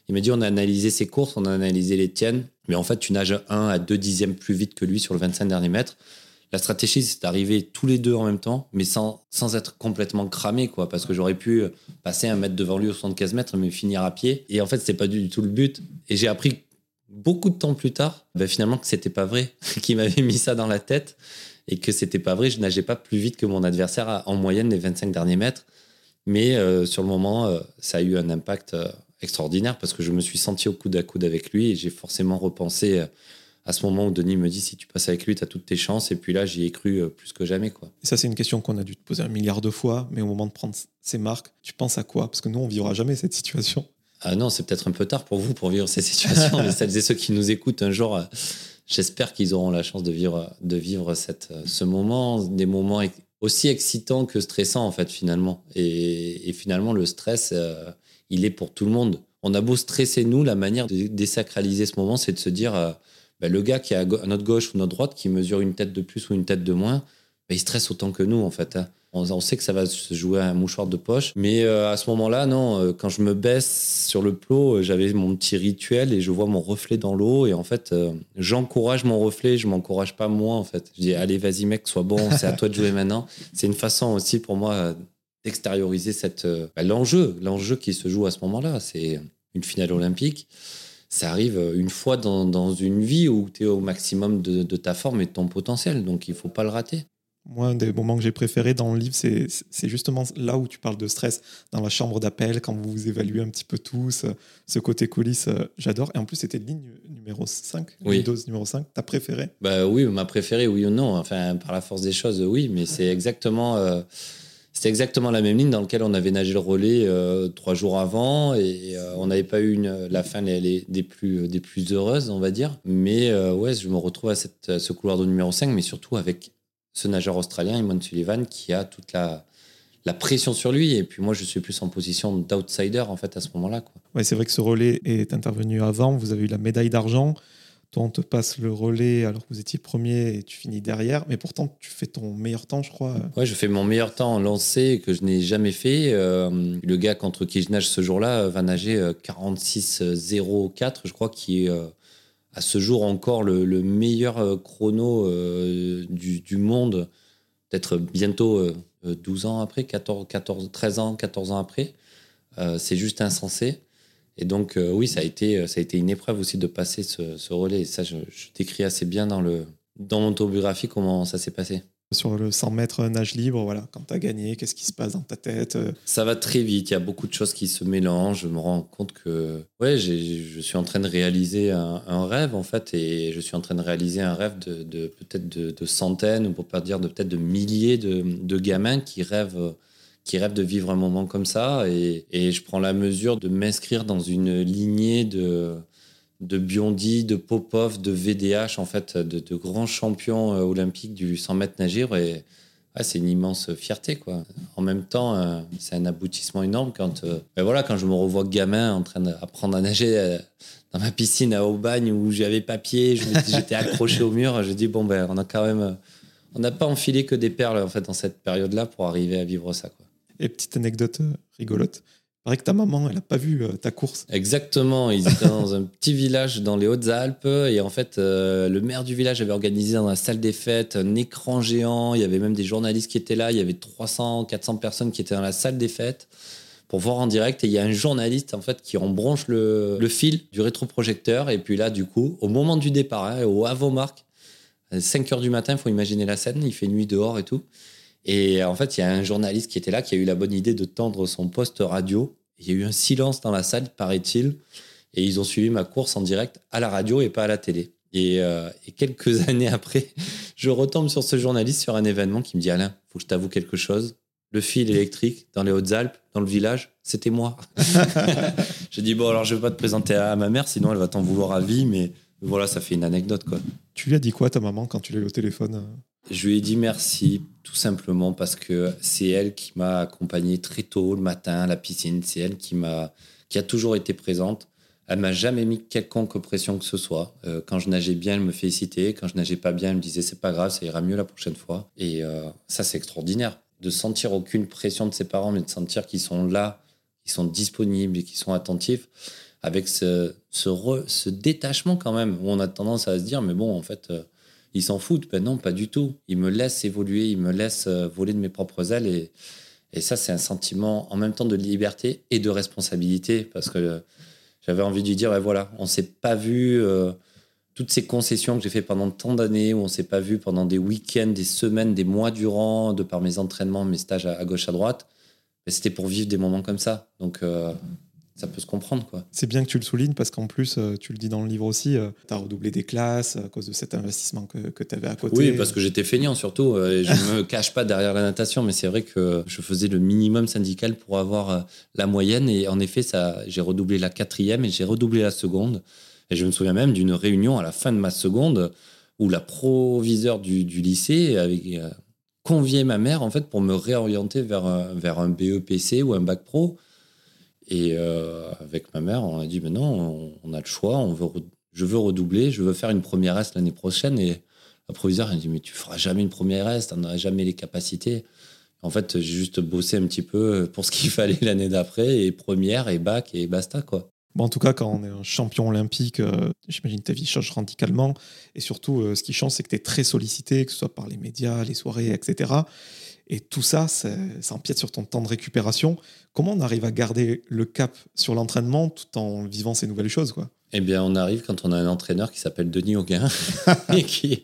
il m'a dit on a analysé ses courses, on a analysé les tiennes, mais en fait, tu nages 1 à 2 dixièmes plus vite que lui sur le 25 derniers mètres. La stratégie, c'est d'arriver tous les deux en même temps, mais sans, sans être complètement cramé, quoi, parce que j'aurais pu passer un mètre devant lui aux 75 mètres, mais finir à pied. Et en fait, c'était pas du tout le but. Et j'ai appris beaucoup de temps plus tard, ben finalement, que c'était pas vrai, qu'il m'avait mis ça dans la tête et que c'était pas vrai. Je nageais pas plus vite que mon adversaire en moyenne les 25 derniers mètres. Mais euh, sur le moment, euh, ça a eu un impact euh, extraordinaire parce que je me suis senti au coude à coude avec lui et j'ai forcément repensé à ce moment où Denis me dit si tu passes avec lui, tu as toutes tes chances. Et puis là, j'y ai cru plus que jamais. Quoi. Ça, c'est une question qu'on a dû te poser un milliard de fois, mais au moment de prendre ces marques, tu penses à quoi? Parce que nous, on vivra jamais cette situation. Ah non, c'est peut-être un peu tard pour vous pour vivre ces situations, mais celles et ceux qui nous écoutent un jour, euh, j'espère qu'ils auront la chance de vivre, de vivre cette, ce moment, des moments aussi excitants que stressants, en fait, finalement. Et, finalement, le stress, euh, il est pour tout le monde. On a beau stresser, nous, la manière de désacraliser ce moment, c'est de se dire, euh, bah, le gars qui est à, notre gauche ou notre droite, qui mesure une tête de plus ou une tête de moins, bah, il stresse autant que nous, en fait. Hein. On, sait que ça va se jouer à un mouchoir de poche. Mais euh, à ce moment-là, non, euh, quand je me baisse sur le plot, euh, j'avais mon petit rituel et je vois mon reflet dans l'eau. Et en fait, j'encourage mon reflet, je m'encourage pas moi, en fait. Je dis, allez, vas-y, mec, sois bon, c'est à toi de jouer maintenant. C'est une façon aussi pour moi d'extérioriser cette, bah, l'enjeu, l'enjeu qui se joue à ce moment-là. C'est une finale olympique. Ça arrive une fois dans, une vie où tu es au maximum de, de ta forme et de ton potentiel. Donc, il faut pas le rater. Moi, un des moments que j'ai préférés dans le livre, c'est justement là où tu parles de stress, dans la chambre d'appel, quand vous vous évaluez un petit peu tous, ce côté coulisses, euh, j'adore. Et en plus, c'était ligne numéro 5, oui. dose numéro 5, ta préférée Bah oui, ma préférée, oui ou non. Enfin, par la force des choses, oui, mais c'est exactement... Euh, exactement la même ligne dans laquelle on avait nagé le relais euh, trois jours avant et on n'avait pas eu une, la fin des, des, plus, des plus heureuses, on va dire. Mais ouais, je me retrouve à, cette, à ce couloir de numéro 5, mais surtout avec ce nageur australien, Eamon Sullivan, qui a toute la, la pression sur lui. Et puis moi, je suis plus en position d'outsider, en fait, à ce moment-là. Ouais, c'est vrai que ce relais est intervenu avant. Vous avez eu la médaille d'argent. Toi, on te passe le relais alors que vous étiez premier et tu finis derrière. Mais pourtant, tu fais ton meilleur temps, je crois. Ouais, je fais mon meilleur temps en lancé que je n'ai jamais fait. Euh, le gars contre qui je nage ce jour-là va nager 46-04, euh, je crois, qui est euh, à ce jour encore le, meilleur euh, chrono euh, du, monde, peut-être bientôt 12 euh, ans après, 14, 14, 13 ans, 14 ans après. c'est juste insensé. Et donc, oui, ça a, été, une épreuve aussi de passer ce, relais. Ça, je, je, décris assez bien dans, le, dans mon autobiographie comment ça s'est passé. Sur le 100 mètres nage libre, voilà, quand tu as gagné, qu'est-ce qui se passe dans ta tête euh? Ça va très vite, il y a beaucoup de choses qui se mélangent. Je me rends compte que ouais, je suis en train de réaliser un, rêve, en fait, et je suis en train de réaliser un rêve de, peut-être de, centaines, ou pour pas dire de peut-être de milliers de, gamins qui rêvent qui rêvent de vivre un moment comme ça. Et, et je prends la mesure de m'inscrire dans une lignée de, de Biondi, de Popov, de VDH, en fait, de, grands champions euh, olympiques du 100 mètres nageur. Et c'est une immense fierté, quoi. En même temps, euh, c'est un aboutissement énorme quand, euh, ben voilà, quand je me revois gamin en train d'apprendre à nager dans ma piscine à Aubagne où j'avais papier, j'étais accroché au mur. Je dis, bon, ben, on a quand même. On n'a pas enfilé que des perles, en fait, dans cette période-là pour arriver à vivre ça, quoi. Et petite anecdote rigolote paraît que ta maman, elle n'a pas vu euh, ta course. Exactement. Ils étaient dans un petit village dans les Hautes-Alpes. Et en fait, euh, le maire du village avait organisé dans la salle des fêtes un écran géant. Il y avait même des journalistes qui étaient là. Il y avait 300, 400 personnes qui étaient dans la salle des fêtes pour voir en direct. Et il y a un journaliste, en fait, qui embranche le, le fil du rétroprojecteur. Et puis là, du coup, au moment du départ, hein, au à 5 heures du matin, il faut imaginer la scène. Il fait nuit dehors et tout. Et en fait, il y a un journaliste qui était là qui a eu la bonne idée de tendre son poste radio. Il y a eu un silence dans la salle, paraît-il. Et ils ont suivi ma course en direct à la radio et pas à la télé. Et, euh, quelques années après, je retombe sur ce journaliste sur un événement qui me dit Alain, faut que je t'avoue quelque chose. Le fil électrique dans les Hautes-Alpes, dans le village, c'était moi. je dis bon, alors je vais pas te présenter à ma mère, sinon elle va t'en vouloir à vie, mais voilà, ça fait une anecdote quoi. Tu lui as dit quoi ta maman quand tu l'as eu au téléphone je lui ai dit merci, tout simplement parce que c'est elle qui m'a accompagné très tôt le matin à la piscine. C'est elle qui m'a, qui a toujours été présente. Elle m'a jamais mis quelconque pression que ce soit. Euh, quand je nageais bien, elle me félicitait. Quand je nageais pas bien, elle me disait c'est pas grave, ça ira mieux la prochaine fois. Et euh, ça, c'est extraordinaire. De sentir aucune pression de ses parents, mais de sentir qu'ils sont là, qu'ils sont disponibles et qu'ils sont attentifs, avec ce, ce, ce, détachement quand même, où on a tendance à se dire mais bon, en fait. Euh, ils s'en foutent. Ben non, pas du tout. Ils me laissent évoluer, ils me laissent euh, voler de mes propres ailes. Et, et ça, c'est un sentiment en même temps de liberté et de responsabilité parce que j'avais envie de lui dire, voilà, on s'est pas vu euh, toutes ces concessions que j'ai fait pendant tant d'années, où on s'est pas vu pendant des week-ends, des semaines, des mois durant, de par mes entraînements, mes stages à, gauche, à droite. C'était pour vivre des moments comme ça. Donc, euh, ça peut se comprendre. quoi. C'est bien que tu le soulignes parce qu'en plus, euh, tu le dis dans le livre aussi, euh, tu as redoublé des classes à cause de cet investissement que, que tu avais à côté. Oui, parce que j'étais feignant surtout. Euh, et je ne me cache pas derrière la natation, mais c'est vrai que je faisais le minimum syndical pour avoir la moyenne. Et en effet, ça, j'ai redoublé la quatrième et j'ai redoublé la seconde. Et je me souviens même d'une réunion à la fin de ma seconde où la proviseure du, lycée avait euh, convié ma mère en fait pour me réorienter vers, vers un BEPC ou un bac pro. Et euh, avec ma mère, on a dit, mais non, on, a le choix, on veut je veux redoubler, je veux faire une première S l'année prochaine. Et la proviseure, elle dit, mais tu feras jamais une première S, tu n'auras jamais les capacités. En fait, j'ai juste bossé un petit peu pour ce qu'il fallait l'année d'après, et première, et bac, et basta, quoi. Bon, en tout cas, quand on est un champion olympique, euh, j'imagine ta vie change radicalement. Et surtout, euh, ce qui change, c'est que tu es très sollicité, que ce soit par les médias, les soirées, etc. Et tout ça, ça, empiète sur ton temps de récupération. Comment on arrive à garder le cap sur l'entraînement tout en vivant ces nouvelles choses quoi? Eh bien, on arrive quand on a un entraîneur qui s'appelle Denis Auguin et, qui,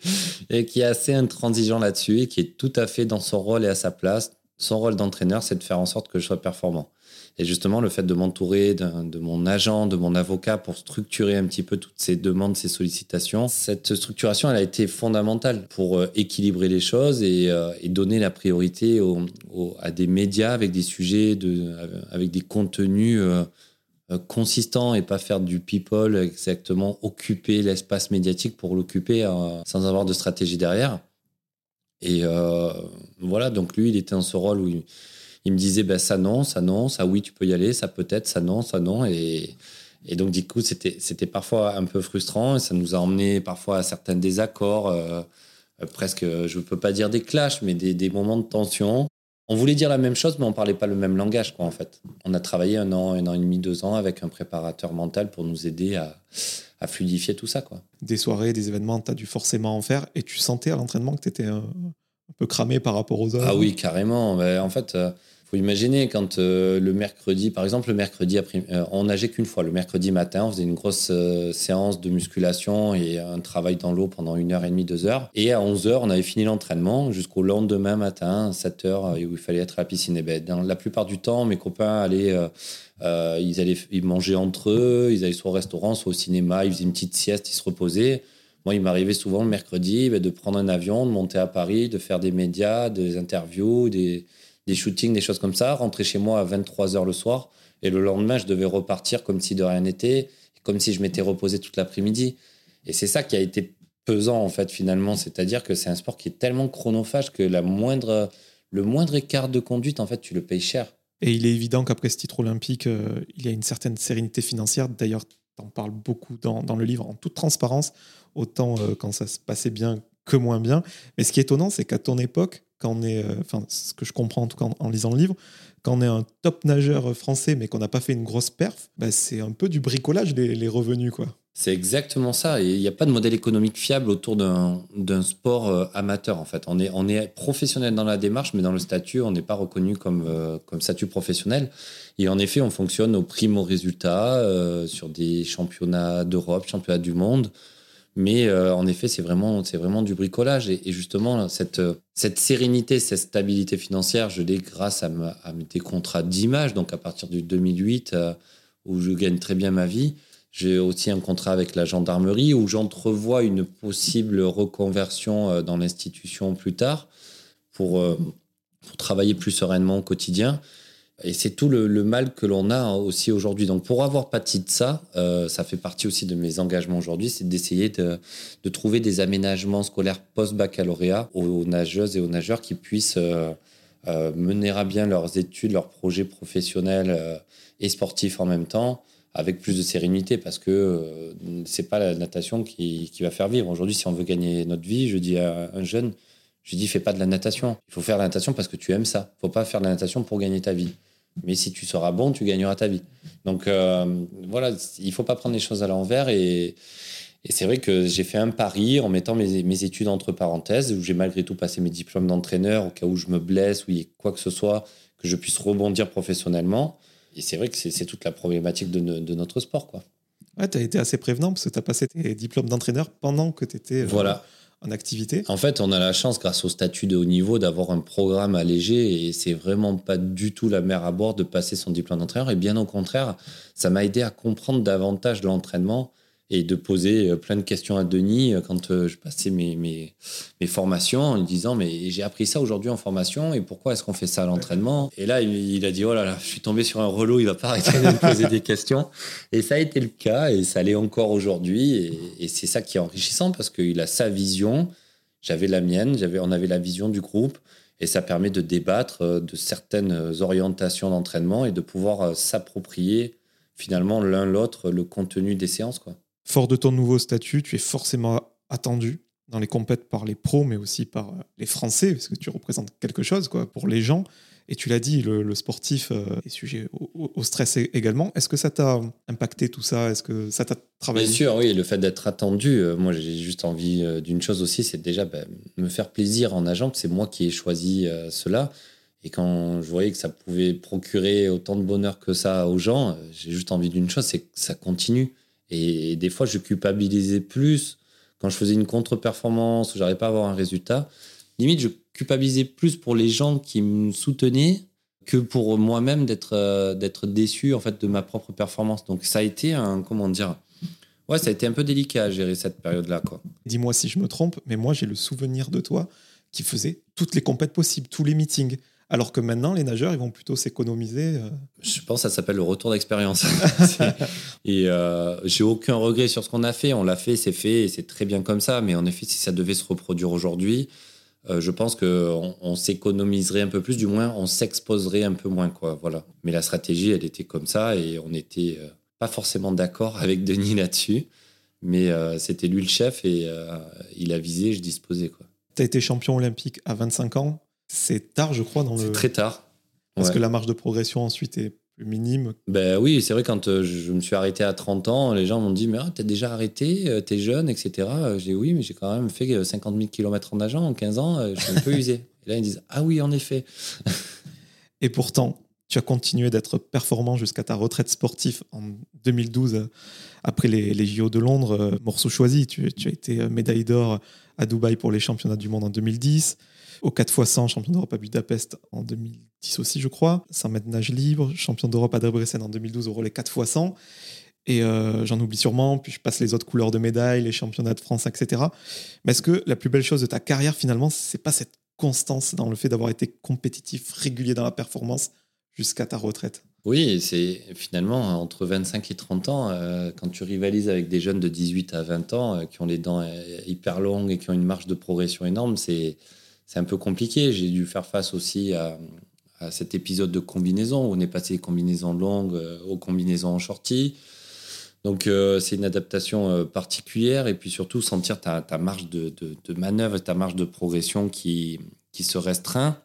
et qui est assez intransigeant là-dessus et qui est tout à fait dans son rôle et à sa place. Son rôle d'entraîneur, c'est de faire en sorte que je sois performant. Et justement, le fait de m'entourer de, mon agent, de mon avocat pour structurer un petit peu toutes ces demandes, ces sollicitations, cette structuration, elle a été fondamentale pour euh, équilibrer les choses et, euh, donner la priorité à des médias avec des sujets, de, avec des contenus euh, consistants et pas faire du people exactement, occuper l'espace médiatique pour l'occuper sans avoir de stratégie derrière. Et voilà, donc lui, il était dans ce rôle où il, il me disait ben, ça non, ça non, ça oui, tu peux y aller, ça peut-être, ça non, ça non. Et, et donc, du coup, c'était, parfois un peu frustrant et ça nous a emmené parfois à certains désaccords, euh, euh, presque, je ne peux pas dire des clashs, mais des, des, moments de tension. On voulait dire la même chose, mais on ne parlait pas le même langage, quoi, en fait. On a travaillé un an, un an et demi, deux ans avec un préparateur mental pour nous aider à, à fluidifier tout ça, quoi. Des soirées, des événements, tu as dû forcément en faire et tu sentais à l'entraînement que tu étais un, peu cramé par rapport aux autres. Ah oui, carrément. Ben, en fait, euh, faut imaginer quand euh, le mercredi, par exemple, le mercredi après, euh, on nageait qu'une fois. Le mercredi matin, on faisait une grosse euh, séance de musculation et un travail dans l'eau pendant une heure et demie, deux heures. Et à 11 heures, on avait fini l'entraînement jusqu'au lendemain matin, 7 heures, où il fallait être à la piscine. Et ben, dans la plupart du temps, mes copains allaient, ils allaient ils mangeaient entre eux, ils allaient soit au restaurant, soit au cinéma, ils faisaient une petite sieste, ils se reposaient. Moi, il m'arrivait souvent le mercredi ben, de prendre un avion, de monter à Paris, de faire des médias, des interviews, des des shootings, des choses comme ça, rentrer chez moi à 23h le soir, et le lendemain, je devais repartir comme si de rien n'était, comme si je m'étais reposé toute l'après-midi. Et c'est ça qui a été pesant, en fait, finalement. C'est-à-dire que c'est un sport qui est tellement chronophage que la moindre, le moindre écart de conduite, en fait, tu le payes cher. Et il est évident qu'après ce titre olympique, euh, il y a une certaine sérénité financière. D'ailleurs, tu en parles beaucoup dans, dans, le livre, en toute transparence, autant euh, quand ça se passait bien que moins bien. Mais ce qui est étonnant, c'est qu'à ton époque, quand on est, euh, enfin, ce que je comprends en tout cas en, lisant le livre, quand on est un top nageur français mais qu'on n'a pas fait une grosse perf, bah, c'est un peu du bricolage les, revenus, quoi. C'est exactement ça. Il n'y a pas de modèle économique fiable autour d'un sport euh, amateur, en fait. On est, on est professionnel dans la démarche, mais dans le statut, on n'est pas reconnu comme, euh, comme statut professionnel. Et en effet, on fonctionne au primo résultat sur des championnats d'Europe, championnats du monde. Mais euh, en effet, c'est vraiment, c'est vraiment du bricolage. Et, justement, cette, cette sérénité, cette stabilité financière, je l'ai grâce à, des contrats d'image. Donc, à partir du 2008, euh, où je gagne très bien ma vie, j'ai aussi un contrat avec la gendarmerie où j'entrevois une possible reconversion euh, dans l'institution plus tard pour travailler plus sereinement au quotidien. Et c'est tout le, mal que l'on a aussi aujourd'hui. Donc pour avoir pâti de ça, euh, ça fait partie aussi de mes engagements aujourd'hui, c'est d'essayer de, trouver des aménagements scolaires post-baccalauréat aux nageuses et aux nageurs qui puissent euh, euh, mener à bien leurs études, leurs projets professionnels et sportifs en même temps, avec plus de sérénité, parce que c'est pas la natation qui, qui va faire vivre. Aujourd'hui, si on veut gagner notre vie, je dis à un jeune, je dis, fais pas de la natation. Il faut faire de la natation parce que tu aimes ça. Il faut pas faire de la natation pour gagner ta vie. Mais si tu seras bon, tu gagneras ta vie. Donc euh, voilà, il faut pas prendre les choses à l'envers. Et, et c'est vrai que j'ai fait un pari en mettant mes, mes études entre parenthèses, où j'ai malgré tout passé mes diplômes d'entraîneur au cas où je me blesse ou il y ait quoi que ce soit, que je puisse rebondir professionnellement. Et c'est vrai que c'est toute la problématique de, de notre sport. Quoi. Ouais, tu as été assez prévenant parce que tu as passé tes diplômes d'entraîneur pendant que tu étais. Euh, voilà en fait, on a la chance, grâce au statut de haut niveau, d'avoir un programme allégé et c'est vraiment pas du tout la mer à bord de passer son diplôme d'entraîneur. Et bien au contraire, ça m'a aidé à comprendre davantage l'entraînement et de poser euh, plein de questions à Denis euh, quand euh, je passais mes, mes, formations en lui disant mais j'ai appris ça aujourd'hui en formation et pourquoi est-ce qu'on fait ça à l'entraînement? Et là il, a dit oh là là je suis tombé sur un relot il va pas arrêter de me poser des questions. Et ça a été le cas et ça l'est encore aujourd'hui et, et c'est ça qui est enrichissant parce qu'il a sa vision. J'avais la mienne j'avais on avait la vision du groupe et ça permet de débattre de certaines orientations d'entraînement et de pouvoir s'approprier finalement l'un l'autre le contenu des séances quoi. Fort de ton nouveau statut, tu es forcément attendu dans les compètes par les pros, mais aussi par euh, les Français, parce que tu représentes quelque chose quoi, pour les gens. Et tu l'as dit, le, sportif euh, est sujet au, stress également. Est-ce que ça t'a impacté tout ça? Est-ce que ça t'a travaillé? Bien sûr, oui. Le fait d'être attendu, euh, moi j'ai juste envie d'une chose aussi, c'est déjà ben, me faire plaisir en nageant. C'est moi qui ai choisi cela. Et quand je voyais que ça pouvait procurer autant de bonheur que ça aux gens, j'ai juste envie d'une chose, c'est que ça continue. Et des fois, je culpabilisais plus quand je faisais une contre-performance ou j'arrivais pas à avoir un résultat. Limite, je culpabilisais plus pour les gens qui me soutenaient que pour moi-même d'être euh, d'être déçu en fait de ma propre performance. Donc ça a été un comment dire Ouais, ça a été un peu délicat à gérer cette période-là quoi. Dis-moi si je me trompe, mais moi j'ai le souvenir de toi qui faisait toutes les compètes possibles, tous les meetings. Alors que maintenant, les nageurs, ils vont plutôt s'économiser. Euh. Je pense que ça s'appelle le retour d'expérience. et euh, j'ai aucun regret sur ce qu'on a fait. On l'a fait, c'est fait, et c'est très bien comme ça. Mais en effet, si ça devait se reproduire aujourd'hui, euh, je pense qu'on on, s'économiserait un peu plus, du moins, on s'exposerait un peu moins. Quoi, voilà. Mais la stratégie, elle était comme ça, et on n'était pas forcément d'accord avec Denis là-dessus. Mais c'était lui le chef, et il a visé, je disposais. Tu as été champion olympique à 25 ans c'est tard, je crois, dans le. C'est très tard. Parce que la marge de progression ensuite est plus minime. Ben oui, c'est vrai, quand euh, je me suis arrêté à 30 ans, les gens m'ont dit Mais ah, t'as déjà arrêté, euh, t'es jeune, etc. J'ai dit Oui, mais j'ai quand même fait 50 000 km en nageant en 15 ans, euh, je suis un peu usé. Et là, ils disent Ah oui, en effet. Et pourtant, tu as continué d'être performant jusqu'à ta retraite sportive en 2012, après les, les JO de Londres. Morceau choisi, tu, tu as été médaille d'or à Dubaï pour les championnats du monde en 2010 au 4x100, champion d'Europe à Budapest en 2010 aussi, je crois. 100 mètres nage libre, champion d'Europe à Debrecen en 2012 au relais 4x100. Et euh, j'en oublie sûrement, puis je passe les autres couleurs de médailles, les championnats de France, etc. Mais est-ce que la plus belle chose de ta carrière, finalement, c'est pas cette constance dans le fait d'avoir été compétitif, régulier dans la performance jusqu'à ta retraite? Oui, c'est finalement entre 25 et 30 ans, euh, quand tu rivalises avec des jeunes de 18 à 20 ans euh, qui ont les dents hyper longues et qui ont une marge de progression énorme, c'est c'est un peu compliqué. J'ai dû faire face aussi à, cet épisode de combinaison où on est passé des combinaisons longues euh, aux combinaisons en shorty. Donc euh, c'est une adaptation euh, particulière et puis surtout sentir ta, marge de, de, manœuvre, ta marge de progression qui, qui se restreint.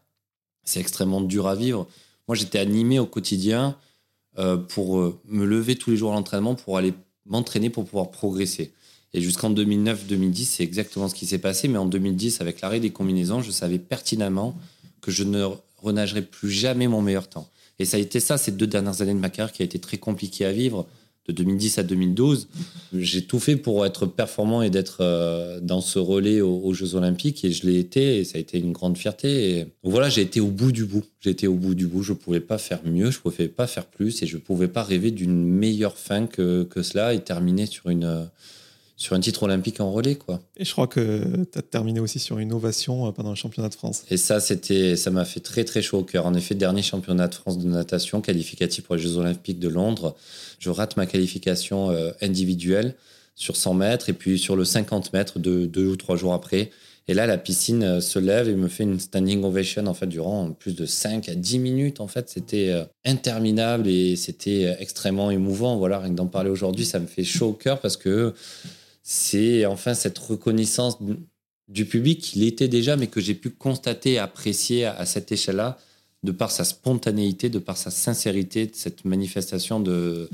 C'est extrêmement dur à vivre. Moi j'étais animé au quotidien pour me lever tous les jours à l'entraînement pour aller m'entraîner pour pouvoir progresser. Et jusqu'en 2009-2010, c'est exactement ce qui s'est passé. Mais en 2010, avec l'arrêt des combinaisons, je savais pertinemment que je ne renagerais plus jamais mon meilleur temps. Et ça a été ça ces deux dernières années de ma carrière qui a été très compliqué à vivre. De 2010 à 2012, j'ai tout fait pour être performant et d'être euh, dans ce relais aux, Jeux Olympiques et je l'ai été et ça a été une grande fierté. Et voilà, j'ai été au bout du bout. J'ai été au bout du bout. Je ne pouvais pas faire mieux, je ne pouvais pas faire plus et je ne pouvais pas rêver d'une meilleure fin que, que cela et terminer sur une sur un titre olympique en relais. Quoi. Et je crois que tu as terminé aussi sur une ovation euh, pendant le championnat de France. Et ça, c'était, ça m'a fait très très chaud au cœur. En effet, dernier championnat de France de natation, qualificatif pour les Jeux olympiques de Londres. Je rate ma qualification euh, individuelle sur 100 mètres et puis sur le 50 mètres deux, deux ou trois jours après. Et là, la piscine euh, se lève et me fait une standing ovation en fait durant plus de 5 à 10 minutes. En fait, c'était interminable et c'était extrêmement émouvant. Voilà, rien que d'en parler aujourd'hui, ça me fait chaud au cœur parce que c'est enfin cette reconnaissance du public qu'il était déjà, mais que j'ai pu constater et apprécier à, cette échelle-là, de par sa spontanéité, de par sa sincérité, de cette manifestation de,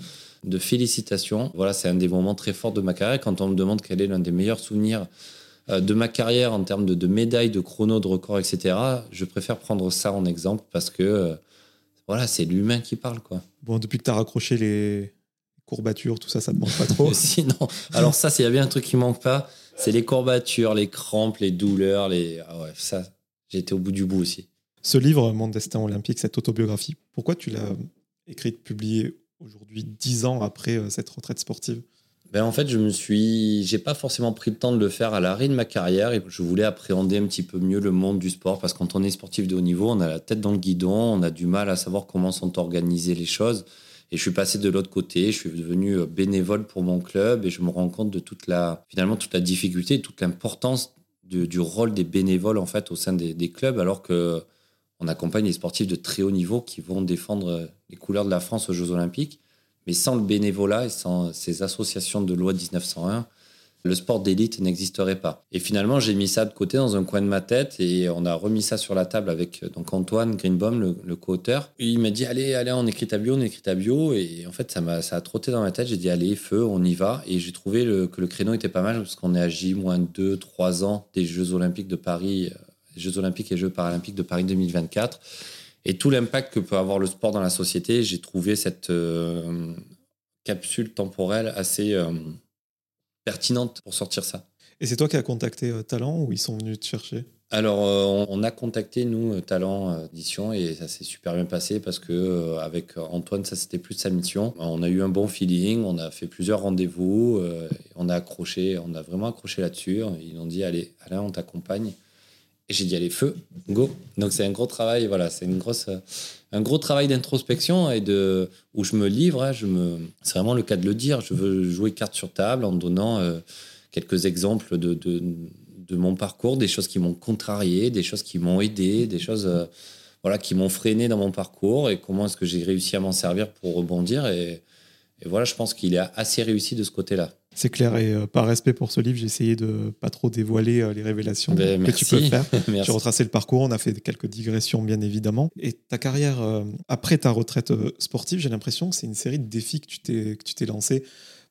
félicitations. Voilà, c'est un des moments très forts de ma carrière. Quand on me demande quel est l'un des meilleurs souvenirs euh, de ma carrière en termes de, de médailles, de chrono, de records, etc., je préfère prendre ça en exemple parce que euh, voilà, c'est l'humain qui parle. Quoi. Bon, depuis que tu as raccroché les, courbatures, tout ça, ça ne manque pas trop. Sinon, alors ça, s'il y a bien un truc qui manque pas, c'est les courbatures, les crampes, les douleurs, les. Ah ouais, ça, j'ai été au bout du bout aussi. Ce livre, Mon destin olympique, cette autobiographie, pourquoi tu l'as écrite, publiée aujourd'hui, dix ans après euh, cette retraite sportive? Ben en fait, je me suis, j'ai pas forcément pris le temps de le faire à l'arrêt de ma carrière et je voulais appréhender un petit peu mieux le monde du sport parce que quand on est sportif de haut niveau, on a la tête dans le guidon, on a du mal à savoir comment sont organisées les choses. Et je suis passé de l'autre côté, je suis devenu euh, bénévole pour mon club et je me rends compte de toute la, finalement, toute la difficulté, toute l'importance du rôle des bénévoles en fait au sein des, des clubs, alors que on accompagne les sportifs de très haut niveau qui vont défendre les couleurs de la France aux Jeux Olympiques. Mais sans le bénévolat et sans ces associations de loi 1901, le sport d'élite n'existerait pas. Et finalement, j'ai mis ça de côté dans un coin de ma tête et on a remis ça sur la table avec donc Antoine Greenbaum, le, le co-auteur. Il m'a dit allez, allez, on écrit ta bio, on écrit ta bio. Et en fait, ça m'a, ça a trotté dans ma tête. J'ai dit allez, feu, on y va. Et j'ai trouvé que le créneau était pas mal parce qu'on est à J-2, 3 ans des Jeux Olympiques de Paris, euh, Jeux Olympiques et Jeux Paralympiques de Paris 2024 et tout l'impact que peut avoir le sport dans la société, j'ai trouvé cette euh, capsule temporelle assez euh, pertinente pour sortir ça. Et c'est toi qui as contacté euh, Talent ou ils sont venus te chercher? Alors, on, a contacté, nous, Talent Édition, et ça s'est super bien passé parce que avec Antoine, ça c'était plus sa mission. On a eu un bon feeling, on a fait plusieurs rendez-vous, on a accroché, on a vraiment accroché là-dessus. Ils ont dit, allez, Alain, on t'accompagne. Et j'ai dit, allez, feu, go. Donc c'est un gros travail, voilà, c'est une grosse, un gros travail d'introspection et de, où je me livre. Hein, je me, c'est vraiment le cas de le dire. Je veux jouer carte sur table en donnant euh, quelques exemples de, de, mon parcours, des choses qui m'ont contrarié, des choses qui m'ont aidé, des choses euh, voilà, qui m'ont freiné dans mon parcours et comment est-ce que j'ai réussi à m'en servir pour rebondir. Et voilà, je pense qu'il est assez réussi de ce côté-là. C'est clair, et euh, par respect pour ce livre, j'ai essayé de pas trop dévoiler euh, les révélations ben, que tu peux faire. J'ai retracé le parcours, on a fait quelques digressions, bien évidemment. Et ta carrière, euh, après ta retraite sportive, j'ai l'impression que c'est une série de défis que tu t'es lancé.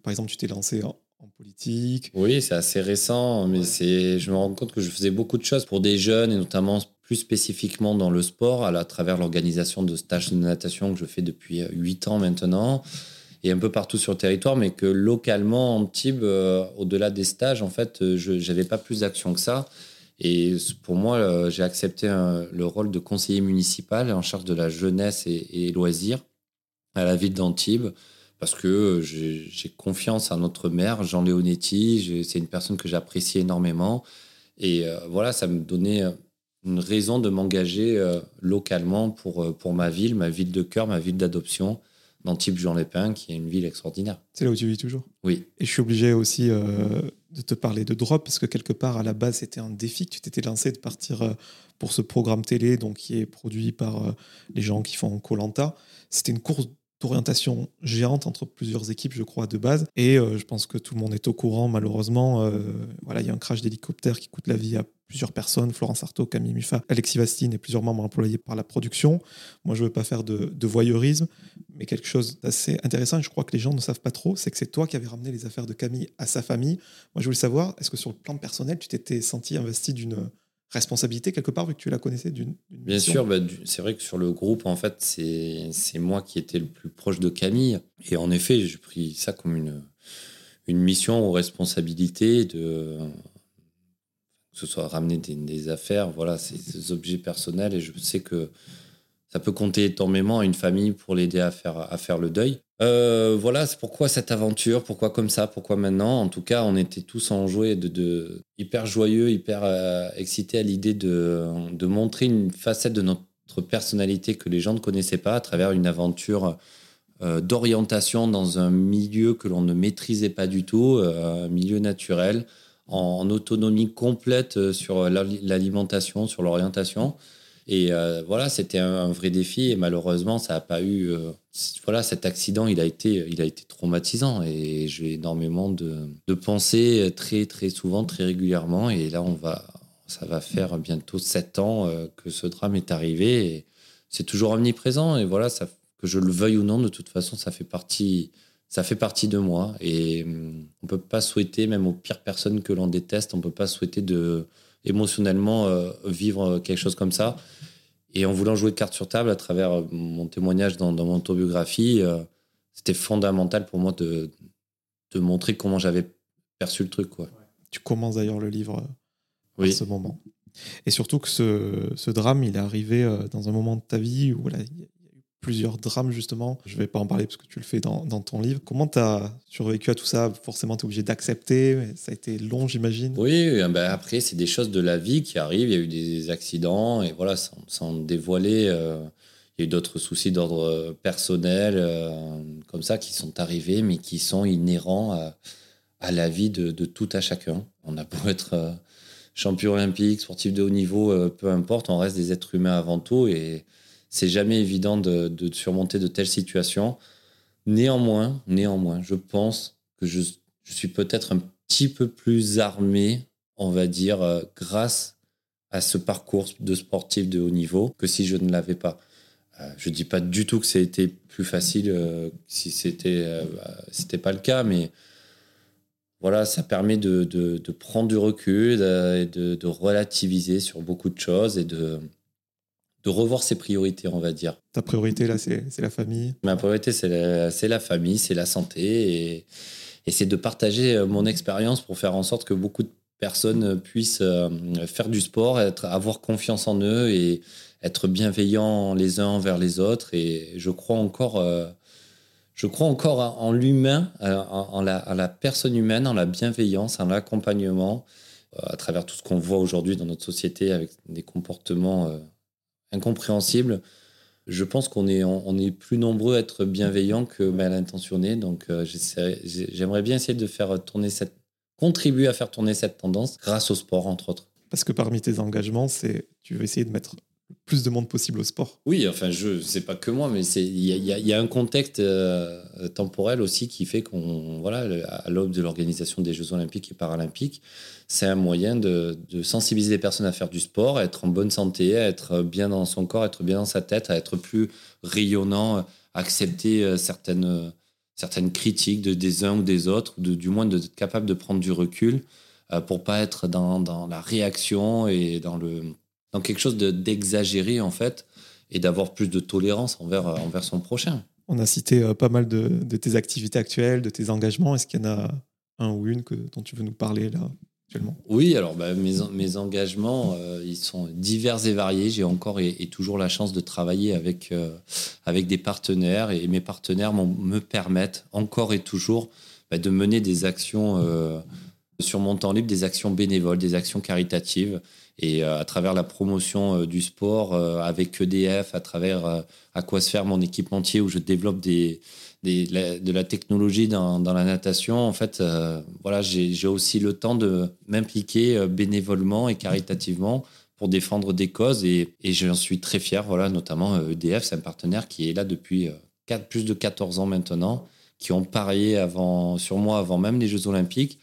Par exemple, tu t'es lancé en, politique. Oui, c'est assez récent, mais c'est, je me rends compte que je faisais beaucoup de choses pour des jeunes, et notamment plus spécifiquement dans le sport, à, à travers l'organisation de stages de natation que je fais depuis 8 ans maintenant et un peu partout sur le territoire, mais que localement, en Tibes, euh, au-delà des stages, en fait, euh, je n'avais pas plus d'action que ça. Et pour moi, euh, j'ai accepté le rôle de conseiller municipal en charge de la jeunesse et, loisirs à la ville d'Antibes parce que j'ai confiance à notre maire, Jean Leonetti. C'est une personne que j'apprécie énormément. Et voilà, ça me donnait une raison de m'engager localement pour, pour ma ville, ma ville de cœur, ma ville d'adoption d'Antibes Jean Lépin, qui est une ville extraordinaire. C'est là où tu vis toujours? Oui. Et je suis obligé aussi euh, de te parler de Drop, parce que quelque part, à la base, c'était un défi que tu t'étais lancé de partir euh, pour ce programme télé, donc qui est produit par euh, les gens qui font Colanta. C'était une course d'orientation géante entre plusieurs équipes, je crois, de base. Et je pense que tout le monde est au courant, malheureusement. voilà, il y a un crash d'hélicoptère qui coûte la vie à plusieurs personnes, Florence Artaud, Camille Muffat, Alexis Vastine et plusieurs membres employés par la production. Moi, je ne veux pas faire de, voyeurisme, mais quelque chose d'assez intéressant, et je crois que les gens ne savent pas trop, c'est que c'est toi qui avais ramené les affaires de Camille à sa famille. Moi, je voulais savoir, est-ce que sur le plan personnel, tu t'étais senti investi d'une responsabilité quelque part, vu que tu la connaissais d'une Bien sûr, bah, c'est vrai que sur le groupe, en fait, c'est moi qui étais le plus proche de Camille. Et en effet, j'ai pris ça comme une, une mission ou responsabilité de que ce soit ramener des, affaires, voilà, des objets personnels et je sais que ça peut compter énormément à une famille pour l'aider à faire, à faire le deuil. Euh, voilà, pourquoi cette aventure, pourquoi comme ça, pourquoi maintenant. En tout cas, on était tous enjoués, de, hyper joyeux, hyper euh, excités à l'idée de, montrer une facette de notre personnalité que les gens ne connaissaient pas à travers une aventure euh, d'orientation dans un milieu que l'on ne maîtrisait pas du tout, un milieu naturel en autonomie complète sur l'alimentation, sur l'orientation. Et euh, voilà, c'était un, vrai défi. Et malheureusement, ça n'a pas eu. Euh, voilà, cet accident, il a été, il a été traumatisant. Et j'ai énormément de, de, pensées très, très souvent, très régulièrement. Et là, on va, ça va faire bientôt sept ans que ce drame est arrivé. C'est toujours omniprésent. Et voilà, que je le veuille ou non, de toute façon, ça fait partie ça fait partie de moi et hum, on peut pas souhaiter, même aux pires personnes que l'on déteste, on peut pas souhaiter de émotionnellement euh, vivre quelque chose comme ça. Et en voulant jouer de carte sur table à travers euh, mon témoignage dans, mon autobiographie, euh, c'était fondamental pour moi de, de montrer comment j'avais perçu le truc. Quoi. Tu commences d'ailleurs le livre oui. à ce moment. Et surtout que ce, ce, drame, il est arrivé dans un moment de ta vie où voilà, il plusieurs drames justement. Je vais pas en parler parce que tu le fais dans, ton livre. Comment tu as survécu à tout ça? Forcément, tu es obligé d'accepter. Ça a été long, j'imagine. Oui, ben après, c'est des choses de la vie qui arrivent. Il y a eu des accidents et voilà, sans, dévoiler. Euh, il y a eu d'autres soucis d'ordre euh, personnel euh, comme ça qui sont arrivés, mais qui sont inhérents à, la vie de, de, tout à chacun. On a beau être champion olympique, sportif de haut niveau, peu importe, on reste des êtres humains avant tout et c'est jamais évident de, surmonter de telles situations. Néanmoins, néanmoins, je pense que je, suis peut-être un petit peu plus armé, on va dire, grâce à ce parcours de sportif de haut niveau que si je ne l'avais pas. Euh, je dis pas du tout que c'était plus facile euh, si c'était euh, c'était pas le cas, mais voilà, ça permet de prendre du recul et de, de, relativiser sur beaucoup de choses et de, de revoir ses priorités, on va dire. Ta priorité, là, c'est la famille? Ma priorité, c'est la, la, famille, c'est la santé et, et c'est de partager mon expérience pour faire en sorte que beaucoup de personnes puissent faire du sport, être, avoir confiance en eux et, être bienveillants les uns envers les autres. Et je crois encore, euh, je crois encore en l'humain, euh, en, la, la, personne humaine, en la bienveillance, en l'accompagnement, euh, à travers tout ce qu'on voit aujourd'hui dans notre société avec des comportements incompréhensibles. Je pense qu'on est, plus nombreux à être bienveillants que mal intentionnés. Donc, j'aimerais bien essayer de faire tourner cette, contribuer à faire tourner cette tendance grâce au sport, entre autres. Parce que parmi tes engagements, c'est tu veux essayer de mettre plus de monde possible au sport. Oui, enfin, je sais pas que moi, mais il y, a un contexte euh, temporel aussi qui fait qu'on, voilà, à l'aube de l'organisation des Jeux Olympiques et Paralympiques, c'est un moyen de, sensibiliser les personnes à faire du sport, à être en bonne santé, à être bien dans son corps, à être bien dans sa tête, à être plus rayonnant, à accepter euh, certaines, certaines critiques de, des uns ou des autres, du moins d'être capable de prendre du recul euh, pour pas être dans, dans la réaction et dans le dans quelque chose d'exagéré en fait et d'avoir plus de tolérance envers, euh, envers son prochain. On a cité euh, pas mal de, de, tes activités actuelles, de tes engagements. Est-ce qu'il y en a un ou une que, dont tu veux nous parler là actuellement? Oui, alors bah, mes, mes engagements, euh, ils sont divers et variés. J'ai encore et, toujours la chance de travailler avec, avec des partenaires et mes partenaires me permettent encore et toujours bah, de mener des actions sur mon temps libre, des actions bénévoles, des actions caritatives et euh, à travers la promotion euh, du sport euh, avec EDF, à travers Aquasphère, mon équipementier, où je développe des, des de la technologie dans, dans, la natation, en fait, voilà, j'ai aussi le temps de m'impliquer bénévolement et caritativement pour défendre des causes et, et j'en suis très fier. Voilà, notamment EDF, c'est un partenaire qui est là depuis 4, plus de 14 ans maintenant, qui ont parié avant, sur moi avant même les Jeux Olympiques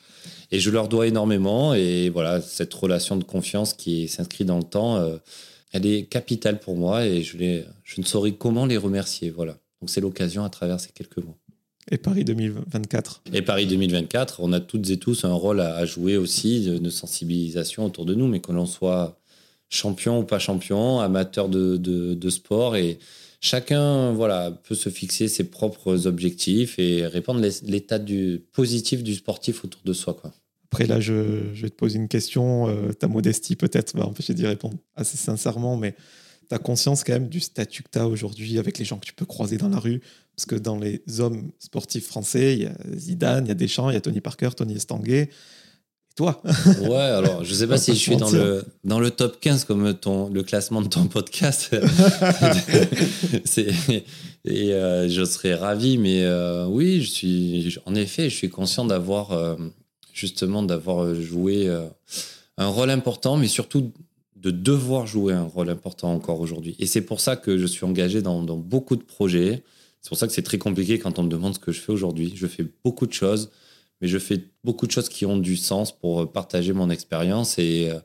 et je leur dois énormément. Et voilà, cette relation de confiance qui s'inscrit dans le temps, euh, elle est capitale pour moi et je, les, je ne saurais comment les remercier. Voilà. Donc c'est l'occasion à travers ces quelques mots. Et Paris 2024 Et Paris 2024, on a toutes et tous un rôle à, jouer aussi de, sensibilisation autour de nous, mais que l'on soit champion ou pas champion, amateur de, de, de, sport. Et chacun voilà, peut se fixer ses propres objectifs et répandre l'état du positif du sportif autour de soi. Quoi. Après, là, je, vais te poser une question. Euh, ta modestie, peut-être, va empêcher d'y répondre assez sincèrement, mais tu as conscience quand même du statut que tu as aujourd'hui avec les gens que tu peux croiser dans la rue Parce que dans les hommes sportifs français, il y a Zidane, il y a Deschamps, il y a Tony Parker, Tony Estanguet. Et toi? Ouais, alors je sais pas si je suis dans le, dans le top 15 comme ton, le classement de ton podcast. et euh, je serais ravi, mais euh, oui, je suis, en effet, je suis conscient d'avoir justement d'avoir euh, joué euh, un rôle important, mais surtout de devoir jouer un rôle important encore aujourd'hui. Et c'est pour ça que je suis engagé dans, beaucoup de projets. C'est pour ça que c'est très compliqué quand on me demande ce que je fais aujourd'hui. Je fais beaucoup de choses, mais je fais beaucoup de choses qui ont du sens pour partager mon expérience et euh,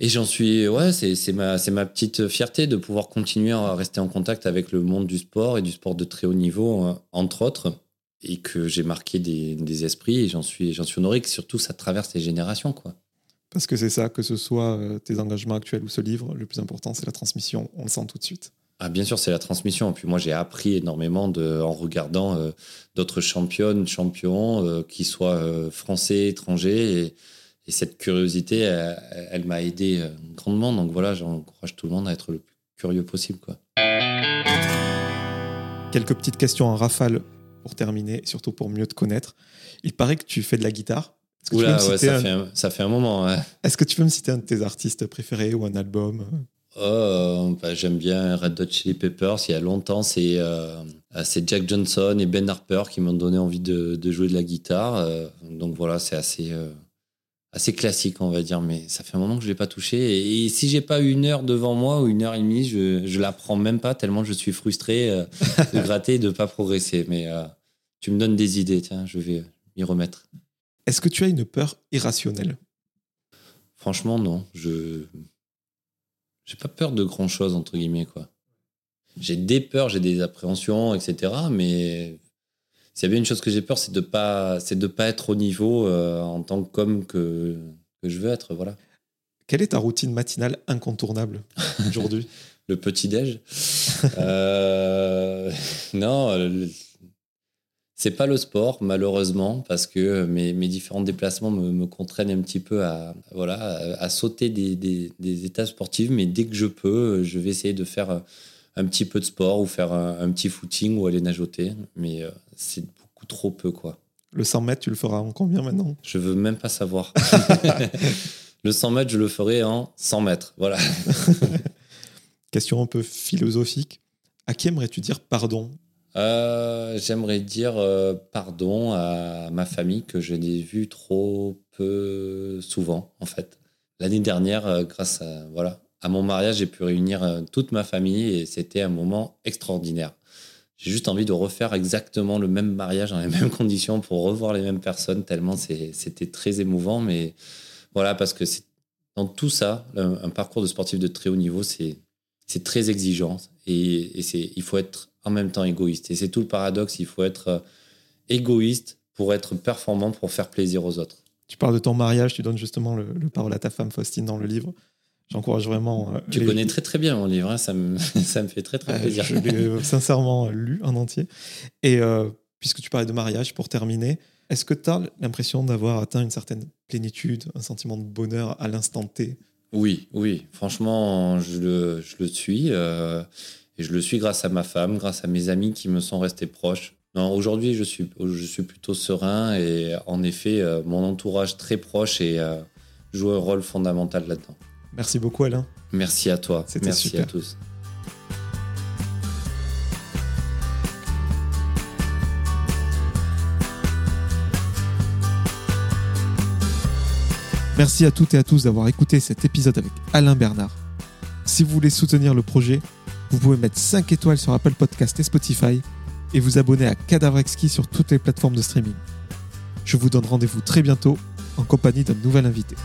et j'en suis, ouais, c'est ma, ma petite fierté de pouvoir continuer à rester en contact avec le monde du sport et du sport de très haut niveau, entre autres et que j'ai marqué des, des, esprits et j'en suis, j'en suis honoré que surtout ça traverse les générations. Quoi. Parce que c'est ça, que ce soit euh, tes engagements actuels ou ce livre, le plus important c'est la transmission, on le sent tout de suite. Ah, bien sûr, c'est la transmission. Et puis moi, j'ai appris énormément de, en regardant euh, d'autres championnes, champions, euh, qui soient français, étrangers. Et, et, cette curiosité, elle, elle m'a aidé grandement. Donc voilà, j'encourage tout le monde à être le plus curieux possible. Quoi. Quelques petites questions en rafale pour terminer, surtout pour mieux te connaître. Il paraît que tu fais de la guitare. Oula, ouais, ça, fait un, ça, fait un, moment. Ouais. Est-ce que tu peux me citer un de tes artistes préférés ou un album? Oh, bah, J'aime bien Red Hot Chili Peppers. Il y a longtemps, c'est euh, c'est Jack Johnson et Ben Harper qui m'ont donné envie de, de, jouer de la guitare. Euh, donc voilà, c'est assez, euh, assez classique, on va dire. Mais ça fait un moment que je ne l'ai pas touché. Et, si j'ai pas une heure devant moi ou une heure et demie, je ne la prends même pas tellement je suis frustré de gratter et de ne pas progresser. Mais tu me donnes des idées, tiens, je vais m'y remettre. Est-ce que tu as une peur irrationnelle? Franchement, non. Je j'ai pas peur de grand chose entre guillemets quoi. J'ai des peurs, j'ai des appréhensions, etc. Mais s'il y a bien une chose que j'ai peur, c'est de pas, c'est de pas être au niveau euh, en tant qu'homme que que je veux être, voilà. Quelle est ta routine matinale incontournable aujourd'hui? Le petit déj. euh, non, c'est pas le sport, malheureusement, parce que mes, mes différents déplacements me, me, contraignent un petit peu à, voilà, à, sauter des, des, des, étapes sportives. Mais dès que je peux, je vais essayer de faire un petit peu de sport ou faire un, petit footing ou aller nageoter. Mais euh, c'est beaucoup trop peu, quoi. Le 100 mètres, tu le feras en combien maintenant? Je veux même pas savoir. le 100 mètres, je le ferai en 100 mètres. Voilà. Question un peu philosophique. À qui aimerais-tu dire pardon? Euh, j'aimerais dire euh, pardon à ma famille que je n'ai vu trop peu souvent, en fait. L'année dernière, euh, grâce à, voilà, à mon mariage, j'ai pu réunir toute ma famille et c'était un moment extraordinaire. J'ai juste envie de refaire exactement le même mariage dans les mêmes conditions pour revoir les mêmes personnes, tellement c'était très émouvant. Mais voilà, parce que dans tout ça, un, parcours de sportif de très haut niveau, c'est très exigeant et, il faut être en même temps égoïste. Et c'est tout le paradoxe, il faut être euh, égoïste pour être performant, pour faire plaisir aux autres. Tu parles de ton mariage, tu donnes justement le, parole à ta femme Faustine dans le livre. J'encourage vraiment. Euh, tu connais très très bien mon livre, hein, ça, me, ça me fait très très plaisir. je l'ai euh, sincèrement lu en entier. Et puisque tu parlais de mariage, pour terminer, est-ce que tu as l'impression d'avoir atteint une certaine plénitude, un sentiment de bonheur à l'instant T? Oui, oui, franchement, je le, je le suis. Et je le suis grâce à ma femme, grâce à mes amis qui me sont restés proches. Non, aujourd'hui, je suis, je suis plutôt serein et en effet, euh, mon entourage très proche et, euh, joue un rôle fondamental là-dedans. Merci beaucoup, Alain. Merci à toi. Merci à tous. Merci à toutes et à tous d'avoir écouté cet épisode avec Alain Bernard. Si vous voulez soutenir le projet, vous pouvez mettre 5 étoiles sur Apple Podcast et Spotify et vous abonner à Cadavre Exquis sur toutes les plateformes de streaming. Je vous donne rendez-vous très bientôt en compagnie d'un nouvel invité.